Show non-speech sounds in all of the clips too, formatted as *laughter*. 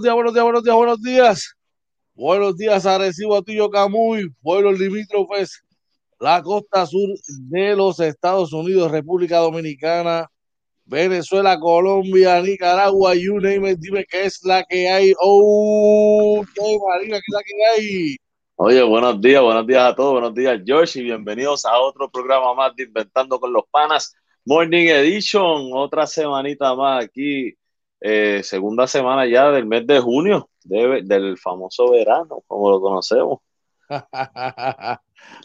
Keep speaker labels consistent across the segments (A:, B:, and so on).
A: Buenos días, buenos días, buenos días, buenos días. Buenos días, Arecibo, Atillo, Camuy, pueblos limítrofes, la costa sur de los Estados Unidos, República Dominicana, Venezuela, Colombia, Nicaragua, you name it, dime qué es la que hay. Oh, qué es la que hay.
B: Oye, buenos días, buenos días a todos, buenos días George y bienvenidos a otro programa más de Inventando con los Panas, Morning Edition, otra semanita más aquí, eh, segunda semana ya del mes de junio, del famoso verano, como lo conocemos. *laughs*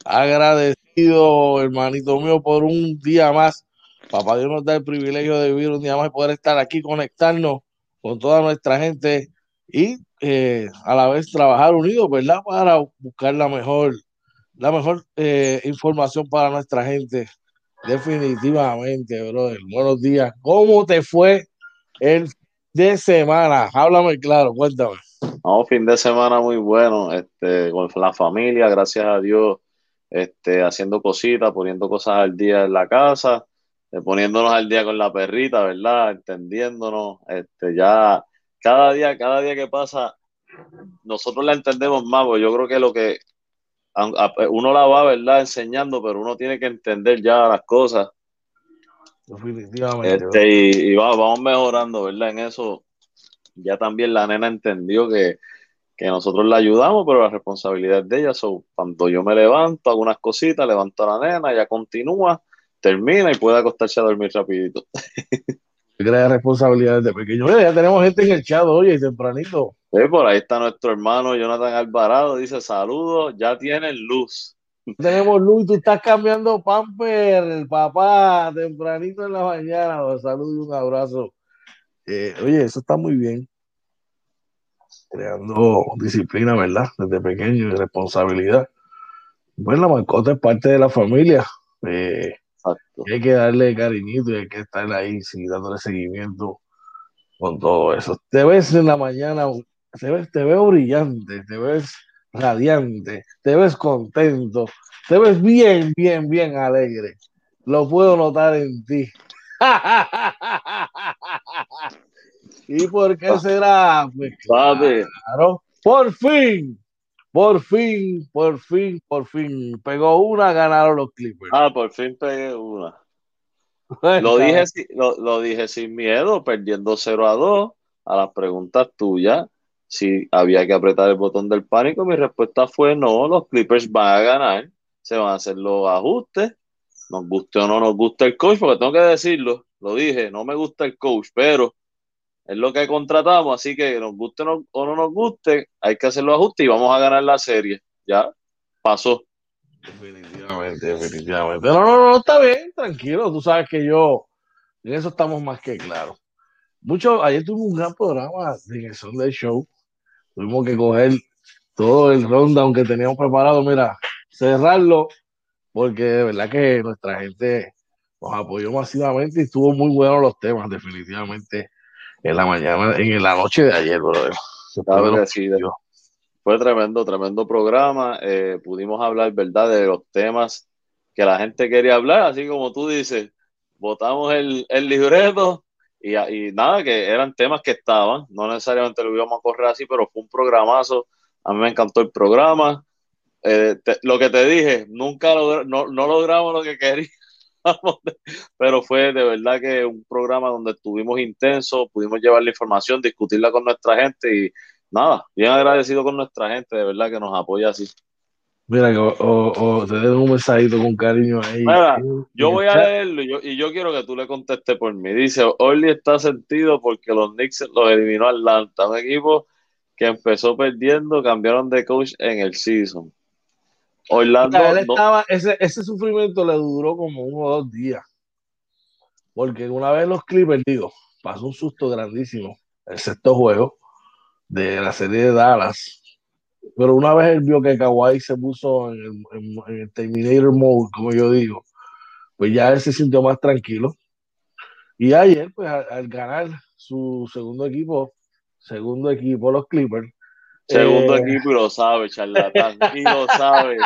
A: Agradecido, hermanito mío, por un día más. Papá Dios nos da el privilegio de vivir un día más y poder estar aquí, conectarnos con toda nuestra gente y eh, a la vez trabajar unidos, ¿verdad? Para buscar la mejor, la mejor eh, información para nuestra gente. Definitivamente, brother. Buenos días. ¿Cómo te fue el de semana? Háblame claro, cuéntame.
B: No, fin de semana muy bueno, este, con la familia, gracias a Dios, este, haciendo cositas, poniendo cosas al día en la casa, eh, poniéndonos al día con la perrita, ¿verdad? Entendiéndonos, este, ya cada día, cada día que pasa, nosotros la entendemos más, porque yo creo que lo que uno la va, ¿verdad? Enseñando, pero uno tiene que entender ya las cosas.
A: Definitivamente.
B: Este, y, vamos mejorando, ¿verdad? En eso ya también la nena entendió que, nosotros la ayudamos, pero la responsabilidad es de ella. So, cuando yo me levanto, hago unas cositas, levanto a la nena, ella continúa, termina y puede acostarse a dormir rapidito. *laughs*
A: crea responsabilidades de pequeño. ya tenemos gente en el chat, oye, tempranito.
B: por ahí está nuestro hermano Jonathan Alvarado, dice saludos, ya tienen luz.
A: Tenemos luz y tú estás cambiando pamper, papá, tempranito en la mañana. Saludos y un abrazo. Eh, oye, eso está muy bien. Creando disciplina, ¿verdad? Desde pequeño y responsabilidad. Bueno, la mascota es parte de la familia. Eh, hay que darle cariñito y hay que estar ahí, sí, dándole seguimiento con todo eso. Te ves en la mañana, te, ves, te veo brillante, te ves radiante, te ves contento, te ves bien, bien, bien alegre. Lo puedo notar en ti. *laughs* ¿Y por qué será? Pues claro, por fin por fin, por fin, por fin. Pegó una, ganaron los Clippers.
B: Ah, por fin pegué una. lo, dije, lo, lo, dije sin miedo, perdiendo 0 a 2. A las preguntas tuyas, si había que apretar el botón del pánico, mi respuesta fue no, los Clippers van a ganar, se van a hacer los ajustes, nos guste o no nos gusta el coach, porque tengo que decirlo, lo dije, no me gusta el coach, pero es lo que contratamos, así que nos guste o no nos guste, hay que hacer los ajustes y vamos a ganar la serie. Ya pasó.
A: Definitivamente, definitivamente. No, no, no, está bien, tranquilo. Tú sabes que yo, en eso estamos más que claros. Mucho, ayer tuvimos un gran programa en el Sunday Show. Tuvimos que coger todo el rundown que teníamos preparado, mira, cerrarlo, porque de verdad que nuestra gente nos apoyó masivamente y estuvo muy bueno los temas, definitivamente en la mañana, en la noche de ayer, brother.
B: fue tremendo, tremendo programa. Eh, pudimos hablar, ¿verdad?, de los temas que la gente quería hablar, así como tú dices, votamos el, libreto y, nada, que eran temas que estaban, no necesariamente lo íbamos a correr así, pero fue un programazo. A mí me encantó el programa. Eh, lo que te dije, nunca no, no logramos lo que queríamos *laughs* pero fue de verdad que un programa donde estuvimos intensos, pudimos llevar la información, discutirla con nuestra gente y nada, bien agradecido con nuestra gente, de verdad que nos apoya así.
A: Mira, o, te den un mensajito con cariño ahí.
B: yo voy a leerlo y yo, quiero que tú le contestes por mí. Dice, Orly está sentido porque los Knicks los eliminó Atlanta, un equipo que empezó perdiendo, cambiaron de coach en el season.
A: Orlando. ese, ese sufrimiento le duró como uno o dos días. Porque una vez los Clippers, digo, pasó un susto grandísimo el sexto juego de la serie de Dallas. Pero una vez él vio que Kawhi se puso en el, Terminator mode, como yo digo, pues ya él se sintió más tranquilo. Y ayer, pues al ganar su segundo equipo, segundo equipo, los Clippers,
B: Segundo eh, equipo y lo sabes, charlatán. y lo *laughs* sabes.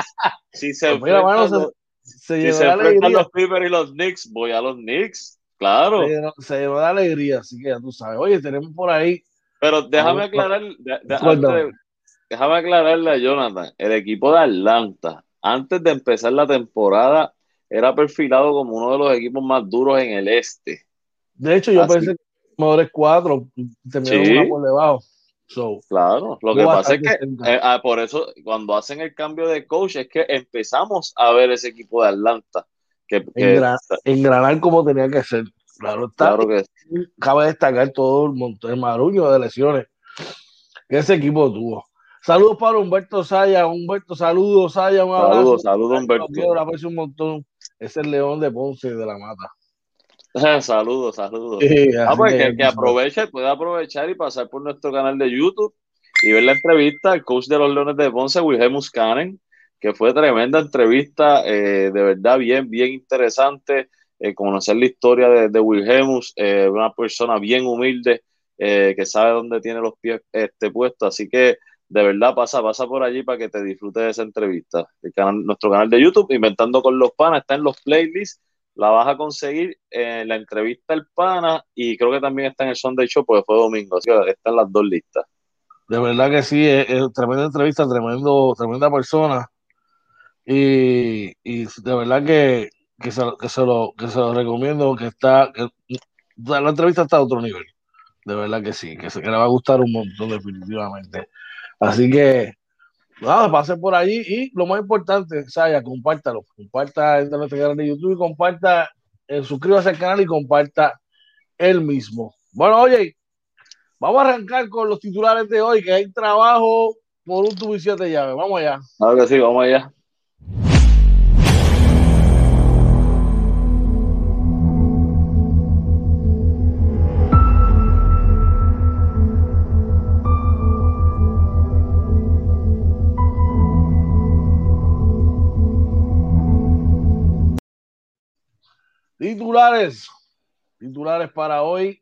B: Si se pues enfrentan, los, si se enfrentan los Clippers y los Knicks, voy a los Knicks. Claro.
A: Se llenó, de alegría, así que ya tú sabes. Oye, tenemos por ahí.
B: Pero déjame aclarar, déjame aclararle a Jonathan, el equipo de Atlanta, antes de empezar la temporada, era perfilado como uno de los equipos más duros en el este.
A: De hecho, yo pensé que mejores cuatro terminaron sí. por debajo.
B: claro, lo que pasa es que eh, ah, por eso cuando hacen el cambio de coach es que empezamos a ver ese equipo de Atlanta. Que,
A: engranar como tenía que ser. Claro, está, claro que Cabe destacar todo el, montón, el maruño de lesiones que ese equipo tuvo. Saludos para Humberto Saya. Humberto, saludos, Saya. Un abrazo.
B: Saludos, saludos, Humberto.
A: Quiero, un montón. Es el León de Ponce de la Mata. *laughs*
B: saludos, saludos. ah, pues que, que, aproveche, puede aprovechar y pasar por nuestro canal de YouTube y ver la entrevista al coach de los Leones de Ponce, Wilhelm Muscanen, que fue tremenda entrevista, eh, de verdad bien, bien interesante. Eh, conocer la historia de, de Wilhelmus, eh, una persona bien humilde que sabe dónde tiene los pies este, puestos. Así que de verdad pasa, pasa por allí para que te disfrutes de esa entrevista. Nuestro canal de YouTube, Inventando con los Panas, está en los playlists la vas a conseguir en la entrevista El Pana y creo que también está en el Sunday Show porque fue domingo, así que están las dos listas.
A: De verdad que sí, es, tremenda entrevista, tremendo, tremenda persona. Y, y de verdad que, que, se, que, lo, que se lo recomiendo, que está, que, la entrevista está a otro nivel. De verdad que sí, que, se, que le va a gustar un montón definitivamente. Así que nada, pase por allí y lo más importante, Saya, compártalo, comparta en nuestro canal de YouTube y comparta, eh, suscríbase al canal y comparta el mismo. Bueno, oye, vamos a arrancar con los titulares de hoy, que hay trabajo por un tubo y llaves. Vamos allá.
B: Claro que sí, vamos allá.
A: Titulares. Titulares para hoy,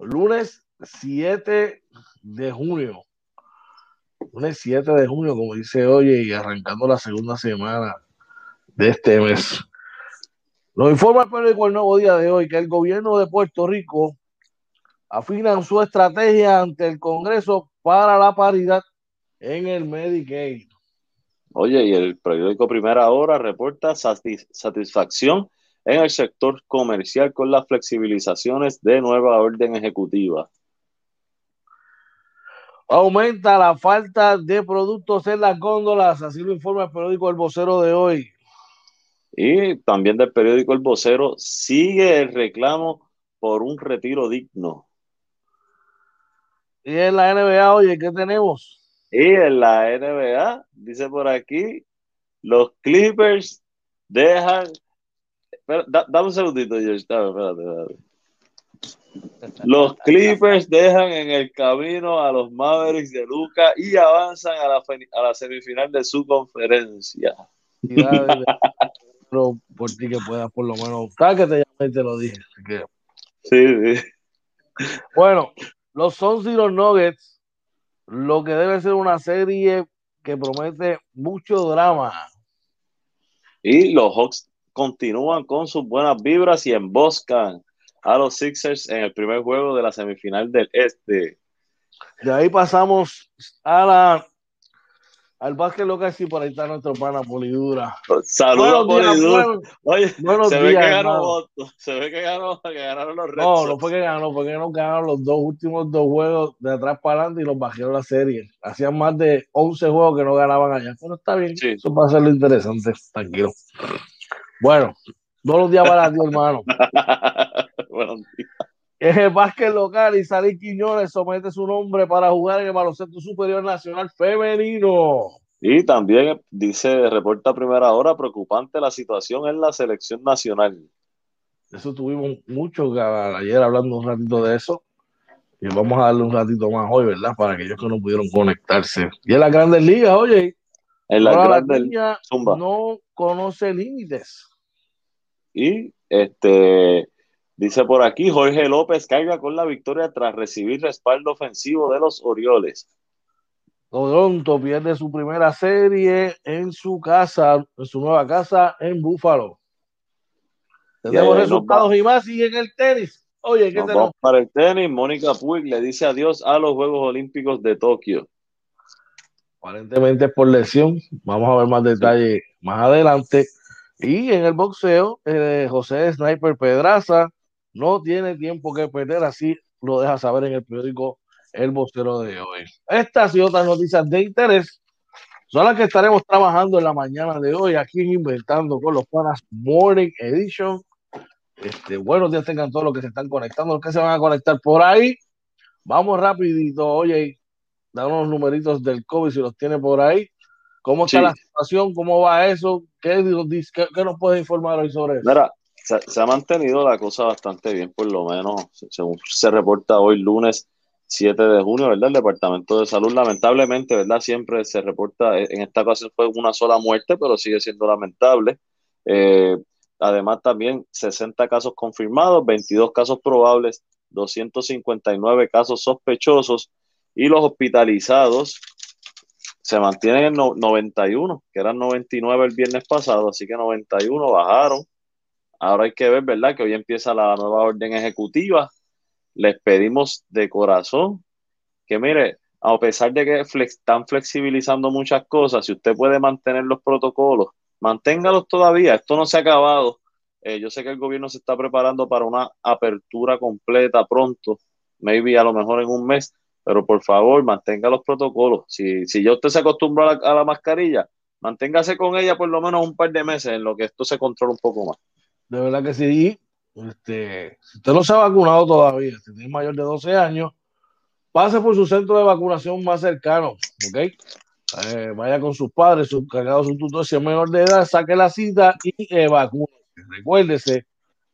A: lunes 7 de junio. Lunes 7 de junio, como dice hoy, y arrancando la segunda semana de este mes. Nos informa el periódico El Nuevo Día de hoy que el gobierno de Puerto Rico afina su estrategia ante el Congreso para la paridad en el Medicaid.
B: Oye, y el periódico Primera Hora reporta satisfacción en el sector comercial con las flexibilizaciones de nueva orden ejecutiva.
A: Aumenta la falta de productos en las góndolas, así lo informa el periódico El Vocero de hoy.
B: Y también del periódico El Vocero sigue el reclamo por un retiro digno.
A: Y en la NBA, oye, ¿qué tenemos?
B: Y en la NBA, dice por aquí, los Clippers dejan dame un segundito, George. espérate, Los Clippers dejan en el camino a los Mavericks de Luca y avanzan a la, a la semifinal de su conferencia.
A: Pero *laughs* por ti que puedas, por lo menos, tal que te llamé y te lo dije.
B: Sí, sí.
A: Bueno, los Suns y los Nuggets, lo que debe ser una serie que promete mucho drama.
B: Y los Hawks continúan con sus buenas vibras y emboscan a los Sixers en el primer juego de la semifinal del Este.
A: De ahí pasamos a la al básquet local, sí, por ahí está nuestro pana Polidura.
B: Saludos, Polidura. Oye, se, ve que ganó, se ve que ganó, que ganaron los Reds.
A: No, no fue que ganó, porque no ganaron los dos últimos dos juegos de atrás para adelante y los bajaron la serie. Hacían más de 11 juegos que no ganaban allá. Pero está bien, eso va a ser lo interesante, tranquilo. Bueno, los días para ti, hermano. *laughs* Buenos días. El básquet local, Isabel Quiñones somete su nombre para jugar en el baloncesto superior nacional femenino.
B: Y también dice, reporta primera hora, preocupante la situación en la selección nacional.
A: Eso tuvimos mucho ayer hablando un ratito de eso. Y vamos a darle un ratito más hoy, ¿verdad? Para aquellos que no pudieron conectarse. Y en las grandes ligas, oye.
B: En la ligas.
A: No conoce límites.
B: Y este dice por aquí, Jorge López caiga con la victoria tras recibir respaldo ofensivo de los Orioles.
A: Toronto pierde su primera serie en su casa, en su nueva casa en Búfalo. Tenemos resultados y más y en el tenis. Oye, ¿qué tenemos?
B: Para el tenis, Mónica Puig le dice adiós a los Juegos Olímpicos de Tokio.
A: Aparentemente por lesión. Vamos a ver más detalles más adelante. Y en el boxeo, eh, José Sniper Pedraza no tiene tiempo que perder, así lo deja saber en el periódico El Boxeo de hoy. Estas y otras noticias de interés son las que estaremos trabajando en la mañana de hoy aquí en Inventando con los Panas Morning Edition. Este, buenos días tengan todos los que se están conectando, los que se van a conectar por ahí. Vamos rapidito, oye, da unos numeritos del COVID si los tiene por ahí. ¿Cómo está la situación? ¿Cómo va eso? ¿Qué, qué, nos puede informar hoy sobre eso?
B: Mira, se, ha mantenido la cosa bastante bien, por lo menos, según se reporta hoy lunes 7 de junio, ¿verdad? El Departamento de Salud, lamentablemente, ¿verdad? Siempre se reporta, en esta ocasión fue una sola muerte, pero sigue siendo lamentable. Eh, además, también 60 casos confirmados, 22 casos probables, 259 casos sospechosos y los hospitalizados se mantienen en 91, que eran 99 el viernes pasado, así que 91 bajaron. Ahora hay que ver, ¿verdad? Que hoy empieza la nueva orden ejecutiva. Les pedimos de corazón que, mire, a pesar de que están flexibilizando muchas cosas, si usted puede mantener los protocolos, manténgalos todavía. Esto no se ha acabado. Eh, yo sé que el gobierno se está preparando para una apertura completa pronto, maybe a lo mejor en un mes, pero por favor mantenga los protocolos. Si, si ya usted se acostumbra a la, mascarilla, manténgase con ella por lo menos un par de meses en lo que esto se controla un poco más.
A: De verdad que sí. Este, si usted no se ha vacunado todavía, si tiene mayor de 12 años, pase por su centro de vacunación más cercano, ¿ok? Eh, vaya con sus padres, sus cargados, su tutor, si es menor de edad, saque la cita y eh, Recuérdese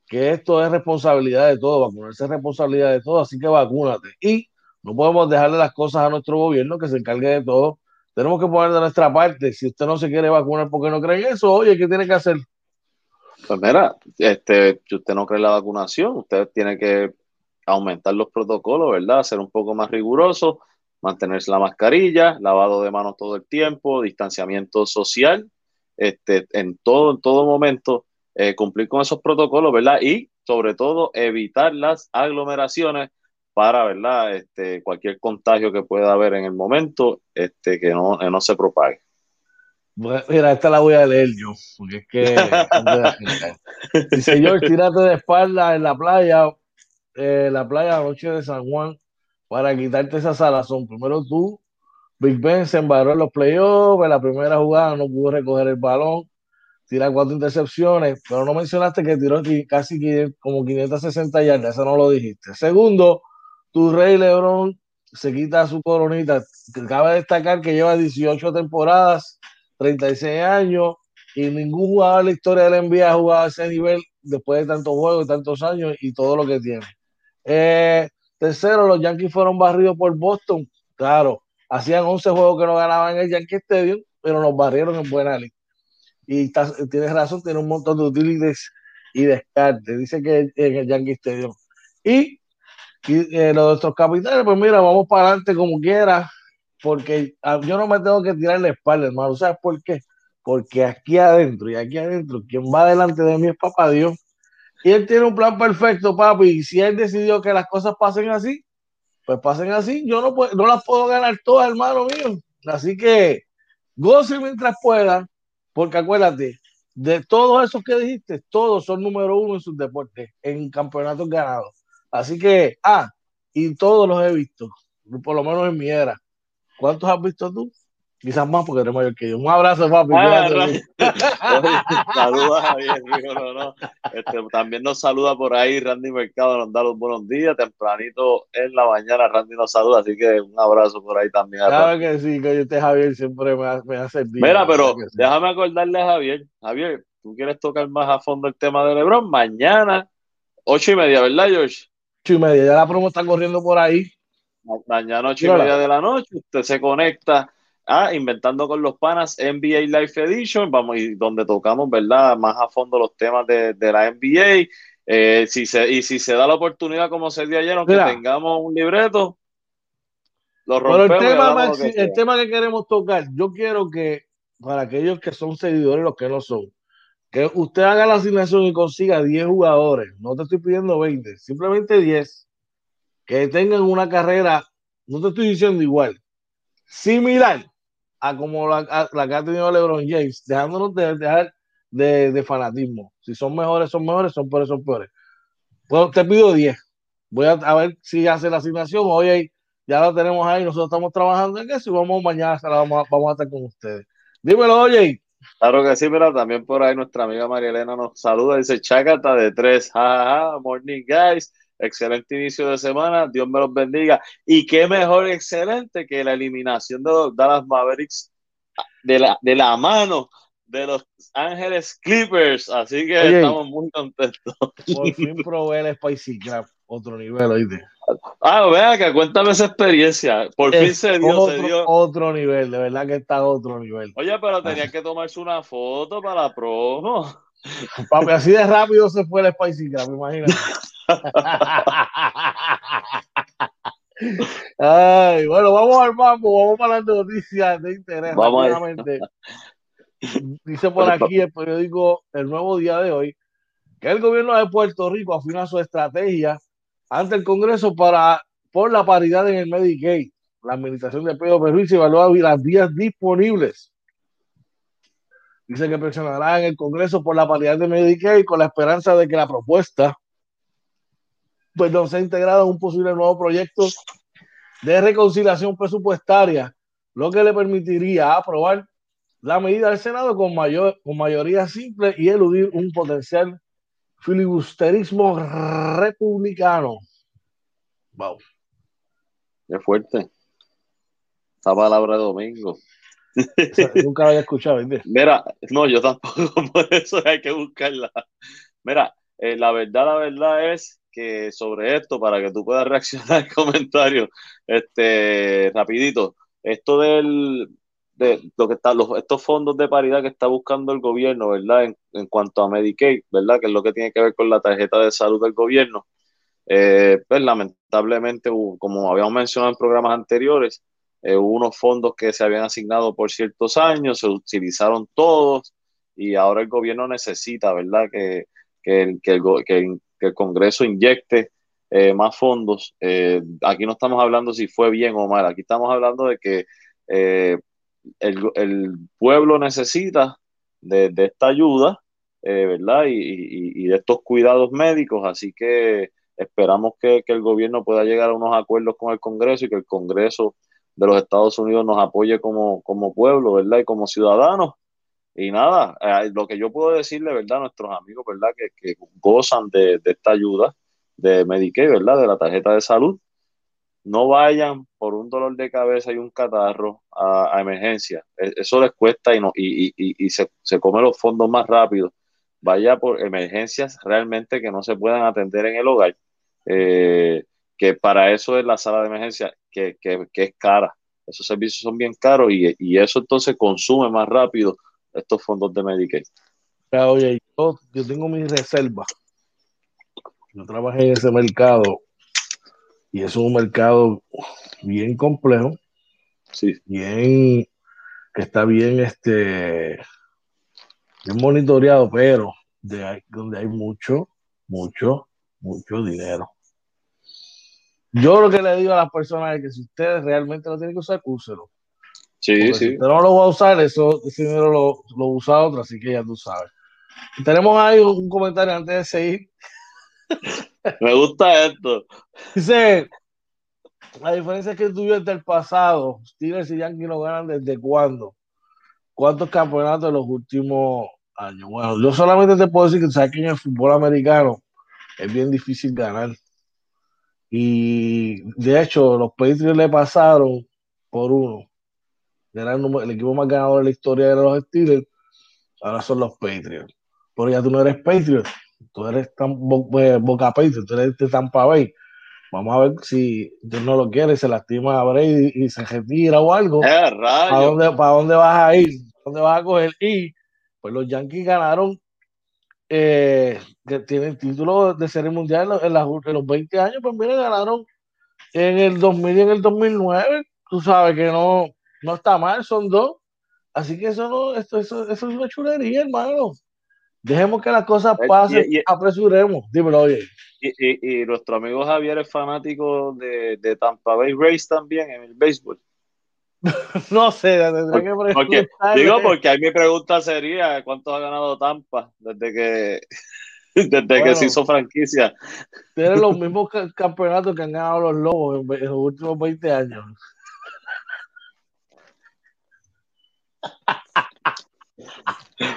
A: que esto es responsabilidad de todos, vacunarse es responsabilidad de todos, así que vacúnate. Y no podemos dejarle las cosas a nuestro gobierno que se encargue de todo. Tenemos que poner de nuestra parte. Si usted no se quiere vacunar porque no cree en eso, oye, ¿qué tiene que hacer?
B: Pues mira, este, si usted no cree en la vacunación, usted tiene que aumentar los protocolos, ¿verdad? Ser un poco más riguroso, mantenerse la mascarilla, lavado de manos todo el tiempo, distanciamiento social, este, en todo, en todo momento, eh, cumplir con esos protocolos, ¿verdad? Y sobre todo evitar las aglomeraciones para, ¿verdad? Este, cualquier contagio que pueda haber en el momento, este, que no, no se propague.
A: mira, esta la voy a leer yo, porque es que... *laughs* Dice George, tírate de espalda en la playa, eh, la playa noche de San Juan, para quitarte esa salazón. Primero tú, Big Ben se embarró en los playoffs, en la primera jugada no pudo recoger el balón, tira cuatro intercepciones, pero no mencionaste que tiró casi como 560 yardas, eso no lo dijiste. Segundo, tu rey Lebron se quita su coronita. Cabe destacar que lleva 18 temporadas, 36 años, y ningún jugador en la historia del NBA ha jugado a ese nivel después de tantos juegos y tantos años y todo lo que tiene. Eh, tercero, los Yankees fueron barridos por Boston. Claro, hacían 11 juegos que no ganaban en el Yankee Stadium, pero nos barrieron en buena liga. Y tienes razón, tiene un montón de utilities y descartes. Dice que en el Yankee Stadium. Y y eh, los nuestros capitanes, pues mira, vamos para adelante como quiera, porque ah, yo no me tengo que tirar la espalda, hermano. ¿Sabes por qué? Porque aquí adentro y aquí adentro, quien va delante de mí es papá Dios. Y él tiene un plan perfecto, papi. Y si él decidió que las cosas pasen así, pues pasen así. Yo no, puedo, no las puedo ganar todas, hermano mío. Así que goce mientras pueda, porque acuérdate, de todos esos que dijiste, todos son número uno en sus deportes, en campeonatos ganados. Así que, ah, y todos los he visto, por lo menos en mi era. ¿Cuántos has visto tú? Quizás más porque eres mayor que yo. Un abrazo, papi. Ah, *laughs*
B: saluda Javier, no, no. Este, también nos saluda por ahí Randy Mercado, nos da los buenos días. Tempranito en la mañana Randy nos saluda, así que un abrazo por ahí también.
A: Claro que sí, que este Javier siempre me, me hace
B: bien. Mira, pero déjame acordarle a Javier. Javier, ¿tú quieres tocar más a fondo el tema de LeBron? Mañana, ocho y media, ¿verdad, George?
A: Y media, ya la promo está corriendo por ahí.
B: Mañana ocho y media de la noche, usted se conecta a Inventando con los Panas NBA Life Edition, vamos, y donde tocamos, ¿verdad? Más a fondo los temas de, la NBA. Eh, si se, y si se da la oportunidad, como se dio ayer, aunque tengamos un libreto,
A: lo rompemos. Pero el tema, que el tema que queremos tocar, yo quiero que, para aquellos que son seguidores y los que no son, que usted haga la asignación y consiga 10 jugadores, no te estoy pidiendo 20, simplemente 10, que tengan una carrera, no te estoy diciendo igual, similar a como la, que ha tenido LeBron James, dejándonos de dejar de, fanatismo. Si son mejores, son mejores, son peores, son peores. Pues te pido 10. Voy a, ver si hace la asignación. Hoy ya la tenemos ahí, nosotros estamos trabajando en eso y vamos mañana vamos, vamos a estar con ustedes. Dímelo, oye.
B: Claro que sí, pero también por ahí nuestra amiga María Elena nos saluda, dice Chacata de tres, jajaja, morning guys, excelente inicio de semana, Dios me los bendiga. Y qué mejor excelente que la eliminación de los Dallas Mavericks de la, de la mano de los Ángeles Clippers, así que estamos muy contentos.
A: Por fin probé el Spicy Crab, otro nivel, oíste.
B: Ah, vea que cuéntame esa experiencia. Por fin se dio,
A: otro,
B: se dio.
A: Otro nivel, de verdad que está a otro nivel.
B: Oye, pero tenía que tomarse una foto para la promo. *laughs*
A: Papi, así de rápido se fue el Spicy Crab, imagínate. *laughs* Ay, bueno, vamos al mambo, vamos para las noticias de interés. Vamos Dice por aquí el periódico El Nuevo Día de hoy que el gobierno de Puerto Rico afina su estrategia ante el Congreso para por la paridad en el Medicaid. La administración de Pedro Perú evalúa las vías disponibles. Dice que presionará en el Congreso por la paridad de Medicaid con la esperanza de que la propuesta pues no sea integrada en un posible nuevo proyecto de reconciliación presupuestaria, lo que le permitiría aprobar la medida del Senado con, mayor, con mayoría simple y eludir un potencial filibusterismo republicano.
B: Wow. Qué fuerte. Esa palabra de domingo.
A: nunca la había escuchado. *laughs*
B: Mira, no, yo tampoco, *laughs* por eso hay que buscarla. Mira, eh, la verdad, la verdad es que sobre esto, para que tú puedas reaccionar al *laughs* comentario, este, rapidito, esto del, lo que está, los, estos fondos de paridad que está buscando el gobierno, ¿verdad? En, cuanto a Medicaid, ¿verdad? Que es lo que tiene que ver con la tarjeta de salud del gobierno. Eh, pues lamentablemente, como habíamos mencionado en programas anteriores, eh, hubo unos fondos que se habían asignado por ciertos años, se utilizaron todos y ahora el gobierno necesita, ¿verdad? Que, que, el, que, el, Congreso inyecte eh, más fondos. aquí no estamos hablando si fue bien o mal, aquí estamos hablando de que el, pueblo necesita de, esta ayuda, eh, ¿verdad? Y, de estos cuidados médicos, así que esperamos que, el gobierno pueda llegar a unos acuerdos con el Congreso y que el Congreso de los Estados Unidos nos apoye como, como pueblo, ¿verdad? Y como ciudadanos. Y nada, eh, lo que yo puedo decirle, ¿verdad? A nuestros amigos, ¿verdad? Que, que gozan de, de esta ayuda de Medicaid, ¿verdad? De la tarjeta de salud no vayan por un dolor de cabeza y un catarro a, emergencia. E, eso les cuesta y, no, y, y, se, se, come los fondos más rápido. Vaya por emergencias realmente que no se puedan atender en el hogar, eh, que para eso es la sala de emergencia, que, que, que es cara. Esos servicios son bien caros y, y, eso entonces consume más rápido estos fondos de Medicaid.
A: Oye, yo, yo tengo mis reservas. Yo trabajé en ese mercado y es un mercado bien complejo,
B: sí.
A: bien, que está bien, este, bien monitoreado, pero de donde hay mucho, mucho, mucho dinero. Yo lo que le digo a las personas es que si ustedes realmente lo tienen que usar, úselo.
B: Sí, sí.
A: Si usted no lo va a usar, eso, ese dinero lo, lo usa otro, así que ya tú sabes. tenemos ahí un comentario antes de seguir.
B: Me gusta esto.
A: Dice, la diferencia es que tú desde el pasado, Steelers y Yankees no ganan desde cuándo. ¿Cuántos campeonatos de los últimos años? Bueno, yo solamente te puedo decir que sabes en el fútbol americano es bien difícil ganar. Y de hecho, los Patriots le pasaron por uno. Era el, equipo más ganador de la historia de los Steelers. Ahora son los Patriots. Pero ya tú no eres Patriots tú eres tan eh, Boca Patriots, tú eres de Tampa Bay. Vamos a ver si Dios no lo quiere, se lastima a Brady y se retira o algo.
B: Eh,
A: ¿Para dónde, ¿Para dónde vas a ir? ¿Dónde vas a coger? Y pues los Yankees ganaron, eh, que tienen título de serie mundial en, los 20 años, pues mira, ganaron en el 2000 y en el 2009. Tú sabes que no, no está mal, son dos. Así que eso no, esto, eso, eso es una chulería, hermano. Dejemos que las cosas pasen, apresuremos. Dímelo, oye.
B: Y, nuestro amigo Javier es fanático de, de Tampa Bay Rays también en el béisbol. *laughs*
A: no sé,
B: que Digo, porque ahí mi pregunta sería: ¿cuántos ha ganado Tampa desde que, *laughs* desde que se hizo franquicia?
A: Tienen los *laughs* mismos campeonatos que han ganado los Lobos en, los últimos 20 años.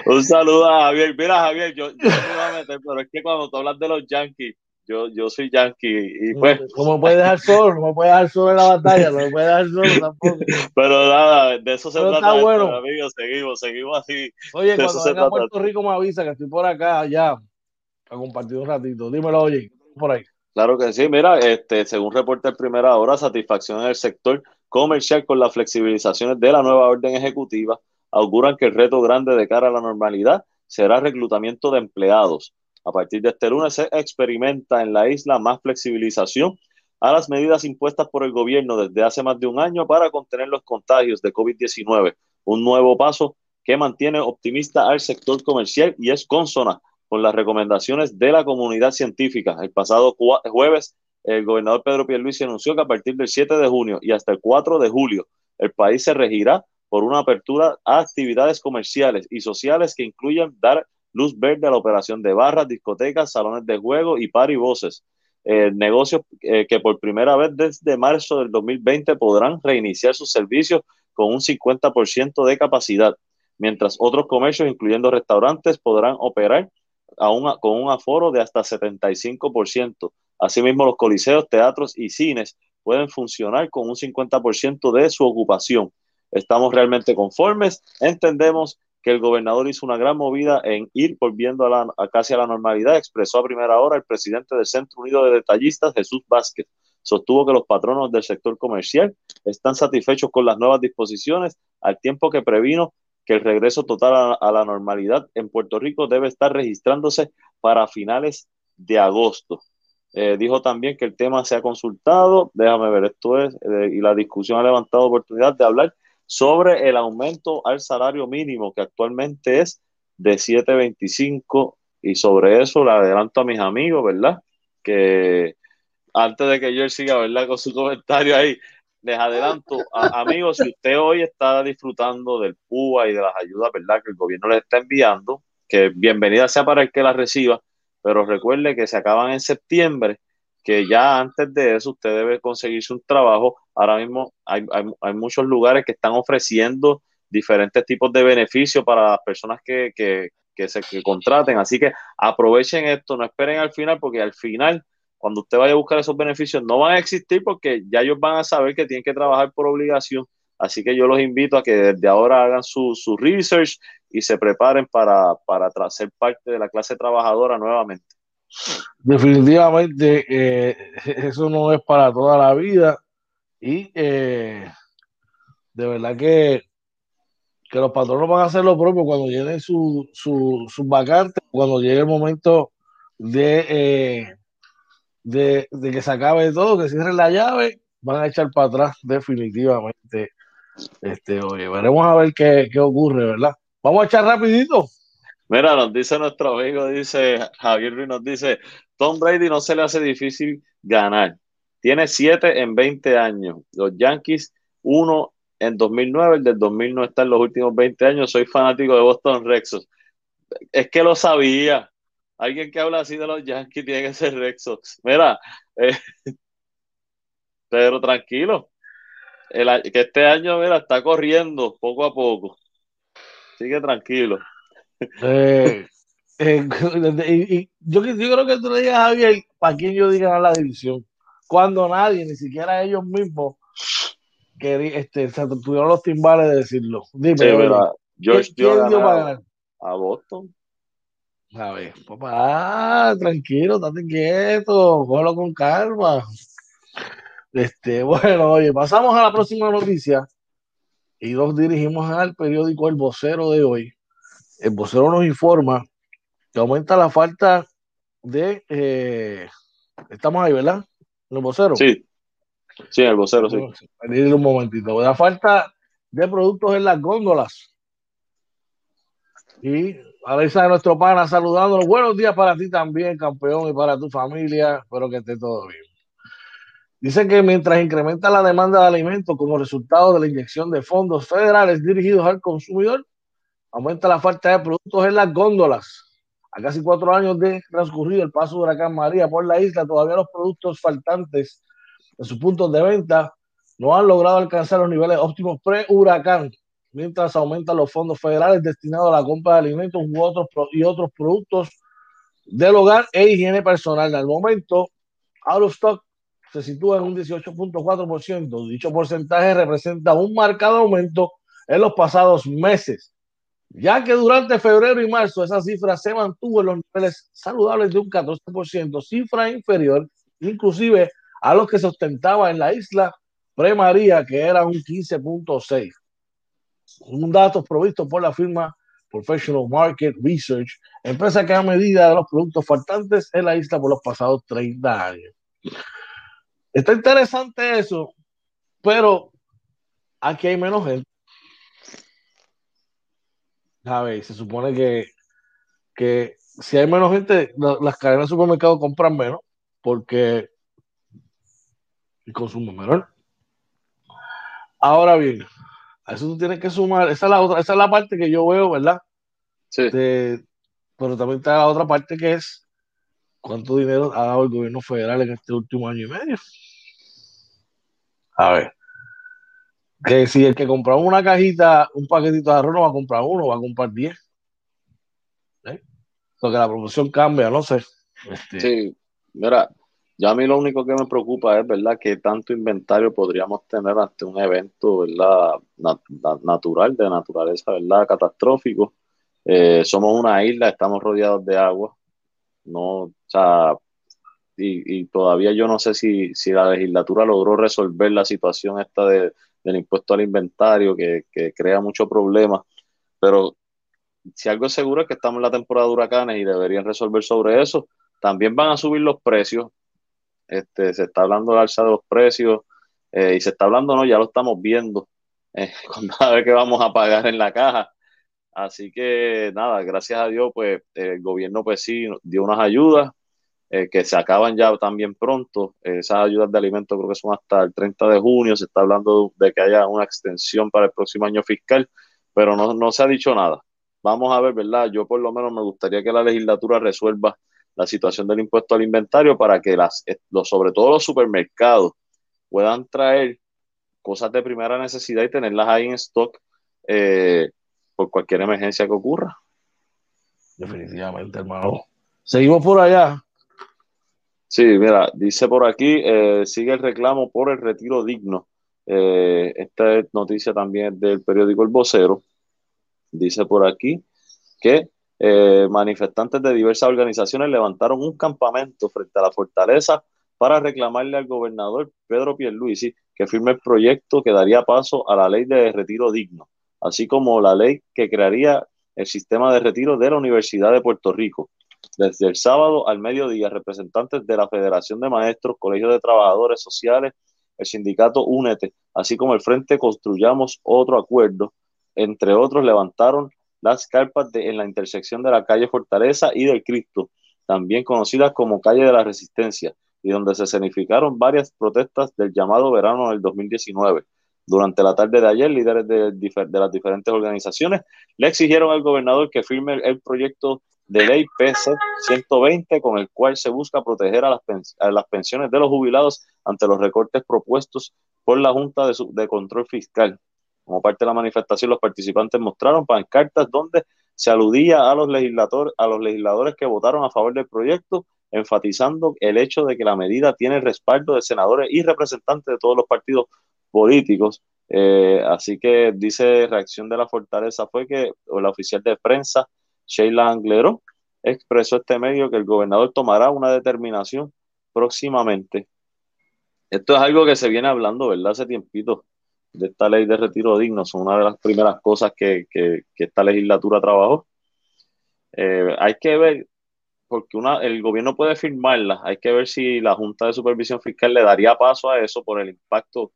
B: Un saludo a Javier. Mira, Javier, yo, yo me voy a meter, pero es que cuando tú hablas de los Yankees, yo, yo soy yankee y pues...
A: No me puede dejar solo, no me puede dejar solo en la batalla, no me puede dejar solo tampoco.
B: Pero nada, de eso se trata, está bueno. amigos, seguimos, seguimos así.
A: Oye, cuando venga a Puerto Rico me avisa que estoy por acá ya a compartir un ratito. Dímelo, oye, por ahí.
B: Claro que sí, mira, este, según reporta el primera hora, satisfacción en el sector comercial con las flexibilizaciones de la nueva orden ejecutiva auguran que el reto grande de cara a la normalidad será reclutamiento de empleados a partir de este lunes se experimenta en la isla más flexibilización a las medidas impuestas por el gobierno desde hace más de un año para contener los contagios de COVID-19. Un nuevo paso que mantiene optimista al sector comercial y es consona con las recomendaciones de la comunidad científica. El pasado jueves, el gobernador Pedro Pierluisi anunció que a partir del 7 de junio y hasta el 4 de julio, el país se regirá por una apertura a actividades comerciales y sociales que incluyan dar luz verde a la operación de barras, discotecas, salones de juego y party voces. Eh, negocios eh, que por primera vez desde marzo del 2020 podrán reiniciar sus servicios con un 50% de capacidad, mientras otros comercios, incluyendo restaurantes, podrán operar con un aforo de hasta 75%. Asimismo, los coliseos, teatros y cines pueden funcionar con un 50% de su ocupación. Estamos realmente conformes, entendemos que el gobernador hizo una gran movida en ir volviendo a, la, casi a la normalidad, expresó a primera hora el presidente del Centro Unido de Detallistas, Jesús Vázquez. Sostuvo que los patronos del sector comercial están satisfechos con las nuevas disposiciones, al tiempo que previno que el regreso total a, la normalidad en Puerto Rico debe estar registrándose para finales de agosto. Eh, dijo también que el tema se ha consultado, déjame ver, esto es, eh, y la discusión ha levantado oportunidad de hablar sobre el aumento al salario mínimo que actualmente es de 7.25 y sobre eso le adelanto a mis amigos, ¿verdad? Que antes de que yo siga, ¿verdad? Con su comentario ahí, les adelanto, amigos, si usted hoy está disfrutando del PUA y de las ayudas, ¿verdad? Que el gobierno le está enviando, que bienvenida sea para el que las reciba, pero recuerde que se acaban en septiembre que ya antes de eso usted debe conseguirse un trabajo. Ahora mismo hay, muchos lugares que están ofreciendo diferentes tipos de beneficios para las personas que, se contraten. Así que aprovechen esto, no esperen al final, porque al final, cuando usted vaya a buscar esos beneficios, no van a existir porque ya ellos van a saber que tienen que trabajar por obligación. Así que yo los invito a que desde ahora hagan su, su research y se preparen para, para ser parte de la clase trabajadora nuevamente.
A: Definitivamente eh, eso no es para toda la vida y eh, de verdad que, que los patronos van a hacer lo propio cuando lleguen sus su, vacantes, cuando llegue el momento de, eh, de, que se acabe todo, que cierren la llave, van a echar para atrás definitivamente. Este, oye, veremos a ver qué, qué ocurre, ¿verdad? Vamos a echar rapidito.
B: Mira, nos dice nuestro amigo, dice Javier Ruiz, nos dice, Tom Brady no se le hace difícil ganar. Tiene 7 en 20 años. Los Yankees, uno en 2009, el del 2000 no está en los últimos 20 años. Soy fanático de Boston Red Es que lo sabía. Alguien que habla así de los Yankees tiene que ser Red Sox. Mira, eh, *laughs* Pedro, tranquilo. que este año, mira, está corriendo poco a poco. Sigue tranquilo. *laughs*
A: Eh, eh, y, yo, creo que tú le digas a Javier para quién yo diga la división. Cuando nadie, ni siquiera ellos mismos, que este, tuvieron los timbales de decirlo. Dime,
B: a Boston.
A: A ver, papá, tranquilo, estate quieto, cógelo con calma. Este, bueno, oye, pasamos a la próxima noticia y nos dirigimos al periódico El Vocero de hoy el vocero nos informa que aumenta la falta de. Eh, estamos ahí, ¿verdad? ¿El vocero?
B: Sí. Sí, el vocero, sí.
A: un momentito. La falta de productos en las góndolas. Y a la isla de nuestro pana saludándonos. Buenos días para ti también, campeón, y para tu familia. Espero que esté todo bien. Dice que mientras incrementa la demanda de alimentos como resultado de la inyección de fondos federales dirigidos al consumidor, aumenta la falta de productos en las góndolas. A casi cuatro años de transcurrido el paso de huracán María por la isla, todavía los productos faltantes en sus puntos de venta no han logrado alcanzar los niveles óptimos pre-huracán, mientras aumentan los fondos federales destinados a la compra de alimentos u otros y otros productos del hogar e higiene personal. Al momento, out of stock se sitúa en un 18.4%. Dicho porcentaje representa un marcado aumento en los pasados meses, ya que durante febrero y marzo esa cifra se mantuvo en los niveles saludables de un 14%, cifra inferior inclusive a los que se ostentaba en la isla pre-María, que era un 15.6. Un dato provisto por la firma Professional Market Research, empresa que ha medida los productos faltantes en la isla por los pasados 30 años. Está interesante eso, pero aquí hay menos gente. A ver, se supone que, que si hay menos gente, las cadenas de supermercados compran menos porque el consumo es menor. Ahora bien, a eso tú tienes que sumar, esa es la otra, esa es la parte que yo veo, ¿verdad?
B: Sí.
A: pero también está la otra parte que es cuánto dinero ha dado el gobierno federal en este último año y medio. A ver, que si el que compraba una cajita, un paquetito de arroz no va a comprar uno, va a comprar 10. ¿Eh? Porque la promoción cambia, no sé.
B: Este... Sí, mira, ya a mí lo único que me preocupa es, ¿verdad?, que tanto inventario podríamos tener ante un evento, ¿verdad?, natural, de naturaleza, ¿verdad?, catastrófico. Eh, somos una isla, estamos rodeados de agua. No, o sea, y, todavía yo no sé si, si, la legislatura logró resolver la situación esta de, del impuesto al inventario, que, que crea muchos problemas. Pero si algo es seguro es que estamos en la temporada de huracanes y deberían resolver sobre eso. También van a subir los precios, este, se está hablando del alza de los precios eh, y se está hablando, no, ya lo estamos viendo *laughs* eh, a ver qué vamos a pagar en la caja. Así que nada, gracias a Dios, pues el gobierno pues sí dio unas ayudas eh, que se acaban ya también pronto. esas ayudas de alimentos creo que son hasta el 30 de junio. Se está hablando de que haya una extensión para el próximo año fiscal, pero no, no se ha dicho nada. Vamos a ver, ¿verdad? Yo por lo menos me gustaría que la legislatura resuelva la situación del impuesto al inventario para que las, eh, sobre todo los supermercados puedan traer cosas de primera necesidad y tenerlas ahí en stock eh, por cualquier emergencia que ocurra.
A: Definitivamente, hermano. Seguimos por allá.
B: Sí, mira, dice por aquí, eh, sigue el reclamo por el retiro digno. esta noticia también del periódico El Vocero. Dice por aquí que eh, manifestantes de diversas organizaciones levantaron un campamento frente a la fortaleza para reclamarle al gobernador Pedro Pierluisi que firme el proyecto que daría paso a la ley de retiro digno, así como la ley que crearía el sistema de retiro de la Universidad de Puerto Rico. Desde el sábado al mediodía, representantes de la Federación de Maestros, Colegios de Trabajadores Sociales, el sindicato UNETE, así como el Frente Construyamos Otro Acuerdo, entre otros, levantaron las carpas en la intersección de la calle Fortaleza y del Cristo, también conocidas como calle de la Resistencia, y donde se escenificaron varias protestas del llamado verano del 2019. Durante la tarde de ayer, líderes de, de las diferentes organizaciones le exigieron al gobernador que firme el, proyecto de ley PC 120 con el cual se busca proteger a las, a las, pensiones de los jubilados ante los recortes propuestos por la Junta de, de Control Fiscal. Como parte de la manifestación, los participantes mostraron pancartas donde se aludía a los, legisladores, a los legisladores que votaron a favor del proyecto, enfatizando el hecho de que la medida tiene respaldo de senadores y representantes de todos los partidos políticos. Eh, así que dice reacción de la fortaleza fue que la oficial de prensa, Sheila Anglero, expresó este medio que el gobernador tomará una determinación próximamente. Esto es algo que se viene hablando, ¿verdad? Hace tiempito de esta ley de retiro digno son una de las primeras cosas que, esta legislatura trabajó. Eh, hay que ver, porque una, el gobierno puede firmarla, hay que ver si la Junta de Supervisión Fiscal le daría paso a eso por el impacto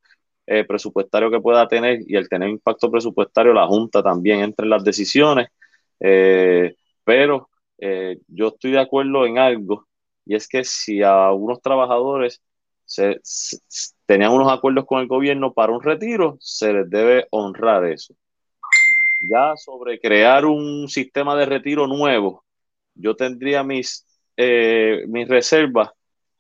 B: eh, presupuestario que pueda tener y el tener impacto presupuestario, la Junta también entre las decisiones. Eh, pero eh, yo estoy de acuerdo en algo, y es que si a unos trabajadores se, tenían unos acuerdos con el gobierno para un retiro, se les debe honrar eso. Ya sobre crear un sistema de retiro nuevo, yo tendría mis, eh, mis reservas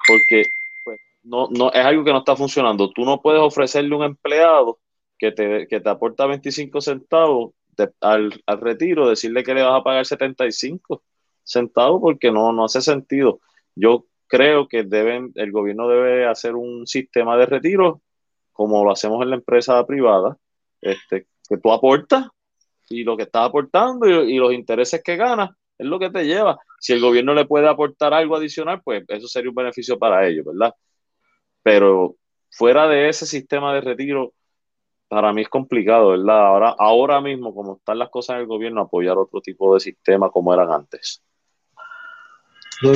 B: porque pues, no, no, es algo que no está funcionando. Tú no puedes ofrecerle un empleado que te, que te aporta 25 centavos al, al, retiro, decirle que le vas a pagar 75 centavos porque no, no hace sentido. Yo creo que deben, el gobierno debe hacer un sistema de retiro como lo hacemos en la empresa privada, este, que tú aportas y lo que estás aportando y, y los intereses que ganas es lo que te lleva. Si el gobierno le puede aportar algo adicional, pues eso sería un beneficio para ellos, ¿verdad? Pero fuera de ese sistema de retiro, para mí es complicado, ¿verdad? Ahora, ahora mismo, como están las cosas en el gobierno, apoyar otro tipo de sistema como eran antes.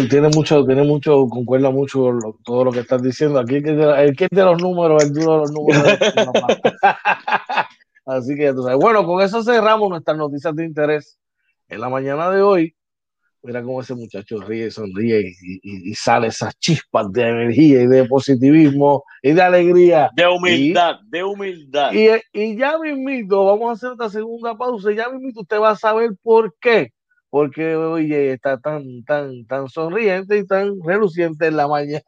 A: Tiene mucho, tiene mucho, concuerda mucho todo lo que estás diciendo. Aquí el que, el que de los números, el duro de los números. *laughs* Así que, bueno, con eso cerramos nuestras noticias de interés en la mañana de hoy, mira cómo ese muchacho ríe, sonríe y, sale esas chispas de energía y de positivismo y de alegría.
B: De humildad, de humildad.
A: Y, ya mismito, vamos a hacer esta segunda pausa y ya mismito usted va a saber por qué. Porque, oye, está tan, tan, tan sonriente y tan reluciente en la mañana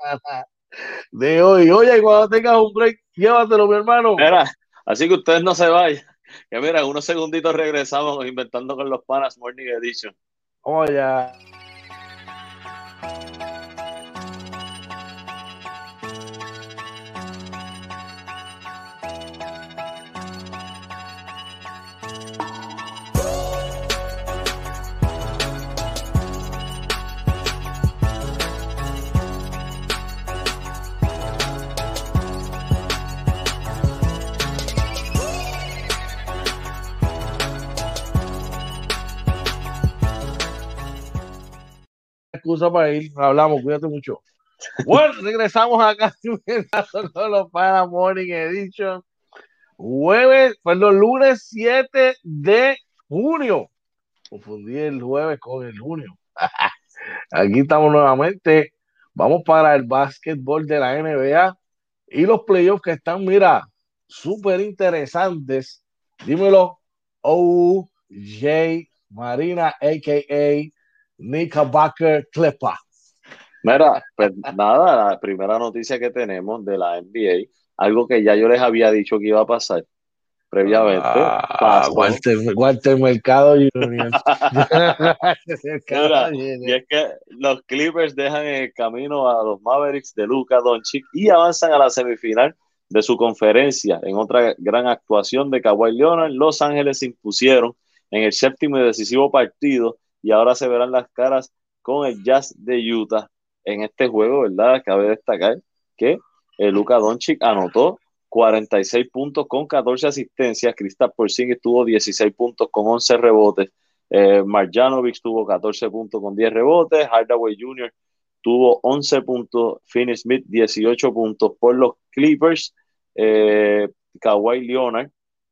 A: de hoy. Oye, cuando tengas un break, llévatelo, mi hermano.
B: Mira, así que ustedes no se vayan. Que mira, unos segunditos regresamos inventando con los panas Morning Edition.
A: Oh, excusa para ir. Hablamos, cuídate mucho. Bueno, *laughs* regresamos acá *laughs* con los para Morning Edition. Jueves, perdón, lunes 7 de junio. Confundí el jueves con el junio. *laughs* Aquí estamos nuevamente. Vamos para el básquetbol de la NBA y los playoffs que están, mira, súper interesantes. Dímelo, OJ Marina, a.k.a. Knickerbocker Clipper.
B: Mira, pues nada, la primera noticia que tenemos de la NBA, algo que ya yo les había dicho que iba a pasar previamente.
A: Ah, Walter, Mercado *laughs* Junior.
B: y es que los Clippers dejan el camino a los Mavericks de Luca Doncic y avanzan a la semifinal de su conferencia. En otra gran actuación de Kawhi Leonard, Los Ángeles se impusieron en el séptimo y decisivo partido y ahora se verán las caras con el Jazz de Utah en este juego, ¿verdad? Cabe destacar que el Luka Doncic anotó 46 puntos con 14 asistencias, Kristaps Porzingis tuvo 16 puntos con 11 rebotes, eh, Marjanovic tuvo 14 puntos con 10 rebotes, Hardaway Jr. tuvo 11 puntos, Finney Smith 18 puntos por los Clippers, eh, Kawhi Leonard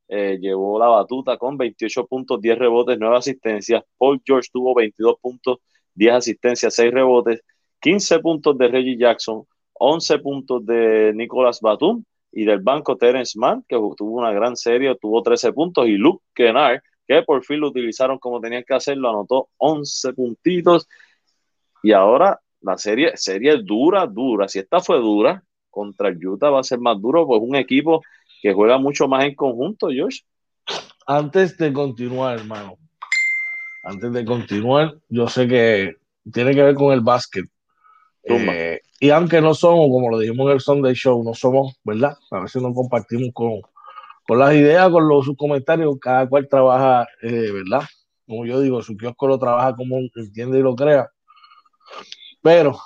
B: eh, llevó la batuta con 28 puntos, 10 rebotes, 9 asistencias. Paul George tuvo 22 puntos, 10 asistencias, 6 rebotes, 15 puntos de Reggie Jackson, 11 puntos de Nicolas Batum y del banco Terence Mann, que tuvo una gran serie, tuvo 13 puntos, y Luke Kennard, que por fin lo utilizaron como tenían que hacerlo, anotó 11 puntitos. Y ahora la serie, serie dura, dura. Si esta fue dura, contra el Utah va a ser más duro, pues un equipo que juega mucho más en conjunto, Josh.
A: Antes de continuar, hermano, antes de continuar, yo sé que tiene que ver con el básquet. Eh, y aunque no somos, como lo dijimos en el Sunday Show, no somos, ¿verdad? A veces no compartimos con, con las ideas, con los sus comentarios, cada cual trabaja, eh, ¿verdad? Como yo digo, su kiosco lo trabaja como entiende y lo crea. Pero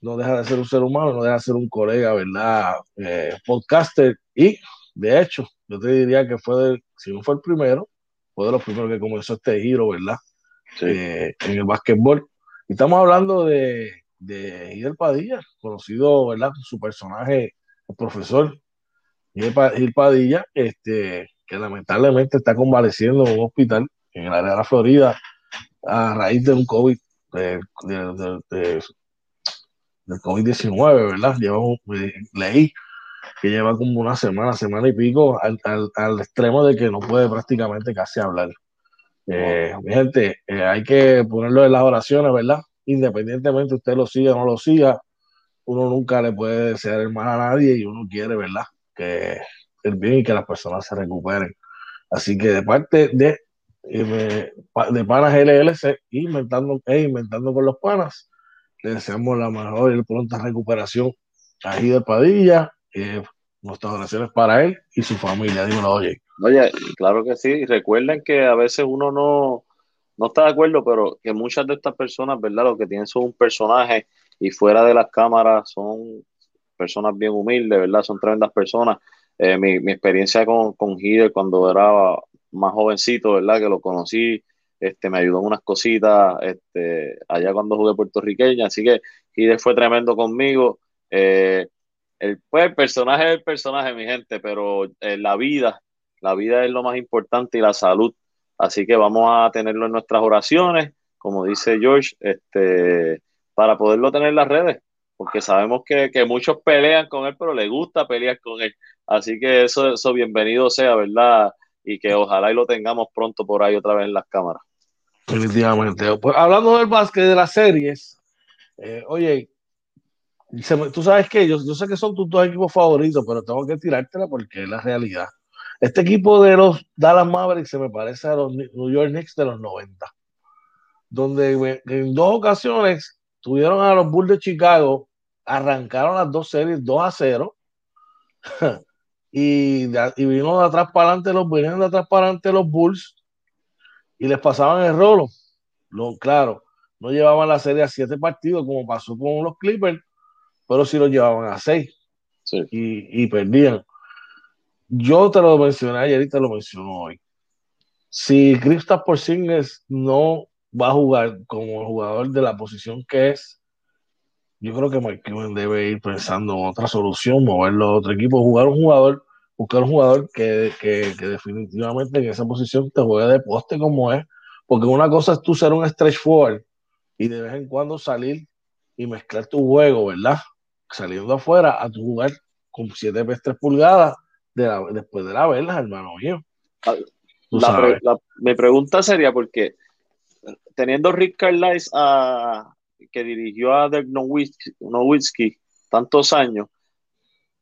A: no deja de ser un ser humano, no deja de ser un colega, ¿verdad? Eh, podcaster y de hecho, yo te diría que fue, de, si no fue el primero, fue de los primeros que comenzó este giro, ¿verdad? Eh, en el básquetbol. Y estamos hablando de, de Padilla, conocido, ¿verdad? Su personaje, el profesor Hidel Padilla, este, que lamentablemente está convaleciendo en un hospital en el área de la Florida a raíz de un COVID, de, del COVID-19, ¿verdad? Llevo, eh, leí que lleva como una semana, semana y pico, al, al, extremo de que no puede prácticamente casi hablar. Eh, gente, eh, hay que ponerlo en las oraciones, ¿verdad? Independientemente usted lo siga o no lo siga, uno nunca le puede desear el mal a nadie y uno quiere, ¿verdad? Que el bien y que las personas se recuperen. Así que de parte de, de Panas LLC, inventando, e inventando con los panas, le deseamos la mejor y pronta recuperación a de Padilla. Nuestras oraciones para él y su familia. Dímelo, oye.
B: Oye, claro que sí. Recuerden que a veces uno no, no está de acuerdo, pero que muchas de estas personas, ¿verdad? Lo que tienen son un personaje y fuera de las cámaras son personas bien humildes, ¿verdad? Son tremendas personas. Eh, mi, mi, experiencia con, con cuando era más jovencito, ¿verdad? Que lo conocí, este, me ayudó en unas cositas este, allá cuando jugué puertorriqueña, así que Hider fue tremendo conmigo. Eh, el, pues, personaje es el personaje, mi gente, pero en la vida, la vida es lo más importante y la salud. Así que vamos a tenerlo en nuestras oraciones, como dice George, este, para poderlo tener en las redes, porque sabemos que, que muchos pelean con él, pero le gusta pelear con él. Así que eso, eso bienvenido sea, ¿verdad? Y que ojalá y lo tengamos pronto por ahí otra vez en las cámaras.
A: Definitivamente. Pues hablando del básquet, de las series, eh, oye, tú sabes que yo, yo sé que son tus dos equipos favoritos, pero tengo que tirártela porque es la realidad. Este equipo de los Dallas Mavericks se me parece a los New York Knicks de los 90, donde en dos ocasiones tuvieron a los Bulls de Chicago, arrancaron las dos series 2 a 0, *laughs* y, y vino de atrás para adelante los, vinieron de atrás para adelante los Bulls, y les pasaban el rolo. Lo, claro, no llevaban la serie a siete partidos como pasó con los Clippers, pero sí lo llevaban a seis y, perdían. Yo te lo mencioné ayer y te lo menciono hoy. Si Kristaps Porzingis no va a jugar como jugador de la posición que es, yo creo que Mike debe ir pensando en otra solución, moverlo a otro equipo, jugar un jugador buscar un jugador que, que, que, definitivamente en esa posición te juegue de poste como es, porque una cosa es tú ser un stretch forward y de vez en cuando salir y mezclar tu juego, ¿verdad? Saliendo afuera a tu jugar con 7 3 pulgadas de la, después de la verla, hermano mío.
B: Ah, la, mi pregunta sería porque teniendo Rick Carlisle a, que dirigió a Dirk Nowitzki tantos años,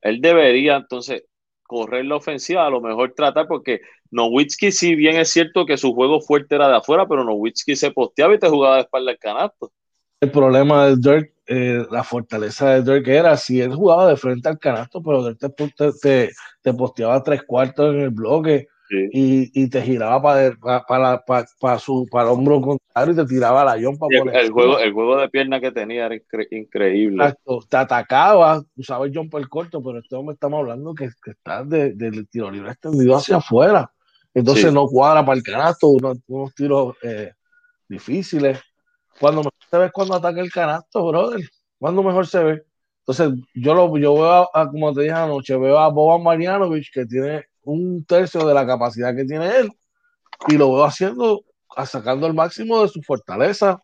B: él debería entonces correr la ofensiva, a lo mejor tratar, porque Nowitzki, si bien es cierto que su juego fuerte era de afuera, pero Nowitzki se posteaba y te jugaba de espalda al canasto.
A: El problema de Dirk, eh, la fortaleza de Dirk era si él jugaba de frente al canasto, pero Dirk te, te, te posteaba tres cuartos en el bloque y, te giraba para para, para, su para el hombro contrario y te tiraba la yompa.
B: el, juego, el juego de pierna que tenía era increíble.
A: te atacaba, usaba el jumper corto, pero este hombre estamos hablando que, que está del tiro libre extendido hacia afuera. Entonces no cuadra para el canasto, unos, tiros eh, difíciles. Cuando mejor se ve cuando ataca el canasto, brother. Cuando mejor se ve. Entonces, yo lo yo veo, a, como te dije anoche, veo a Boban Marianovich que tiene un tercio de la capacidad que tiene él y lo veo haciendo, sacando el máximo de su fortaleza.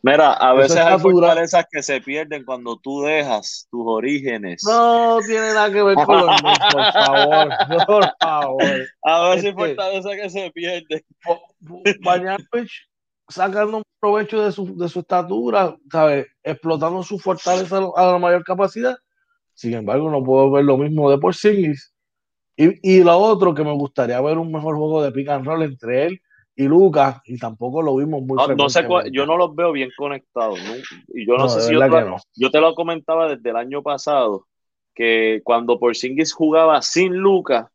B: Mira, a veces hay fortalezas que se pierden cuando tú dejas tus orígenes.
A: No tiene nada que ver con los por favor, *laughs* por favor.
B: A veces hay fortalezas que se pierden.
A: Sacando provecho de su, de su estatura, ¿sabes? Explotando su fortaleza a la mayor capacidad. Sin embargo, no puedo ver lo mismo de por sí y, y, lo otro que me gustaría ver un mejor juego de pick and roll entre él y Lucas, y tampoco lo vimos muy
B: no, no sé Yo no los veo bien conectados. Y yo no, sé si yo te, yo te, lo comentaba desde el año pasado, que cuando Porzingis jugaba sin Lucas,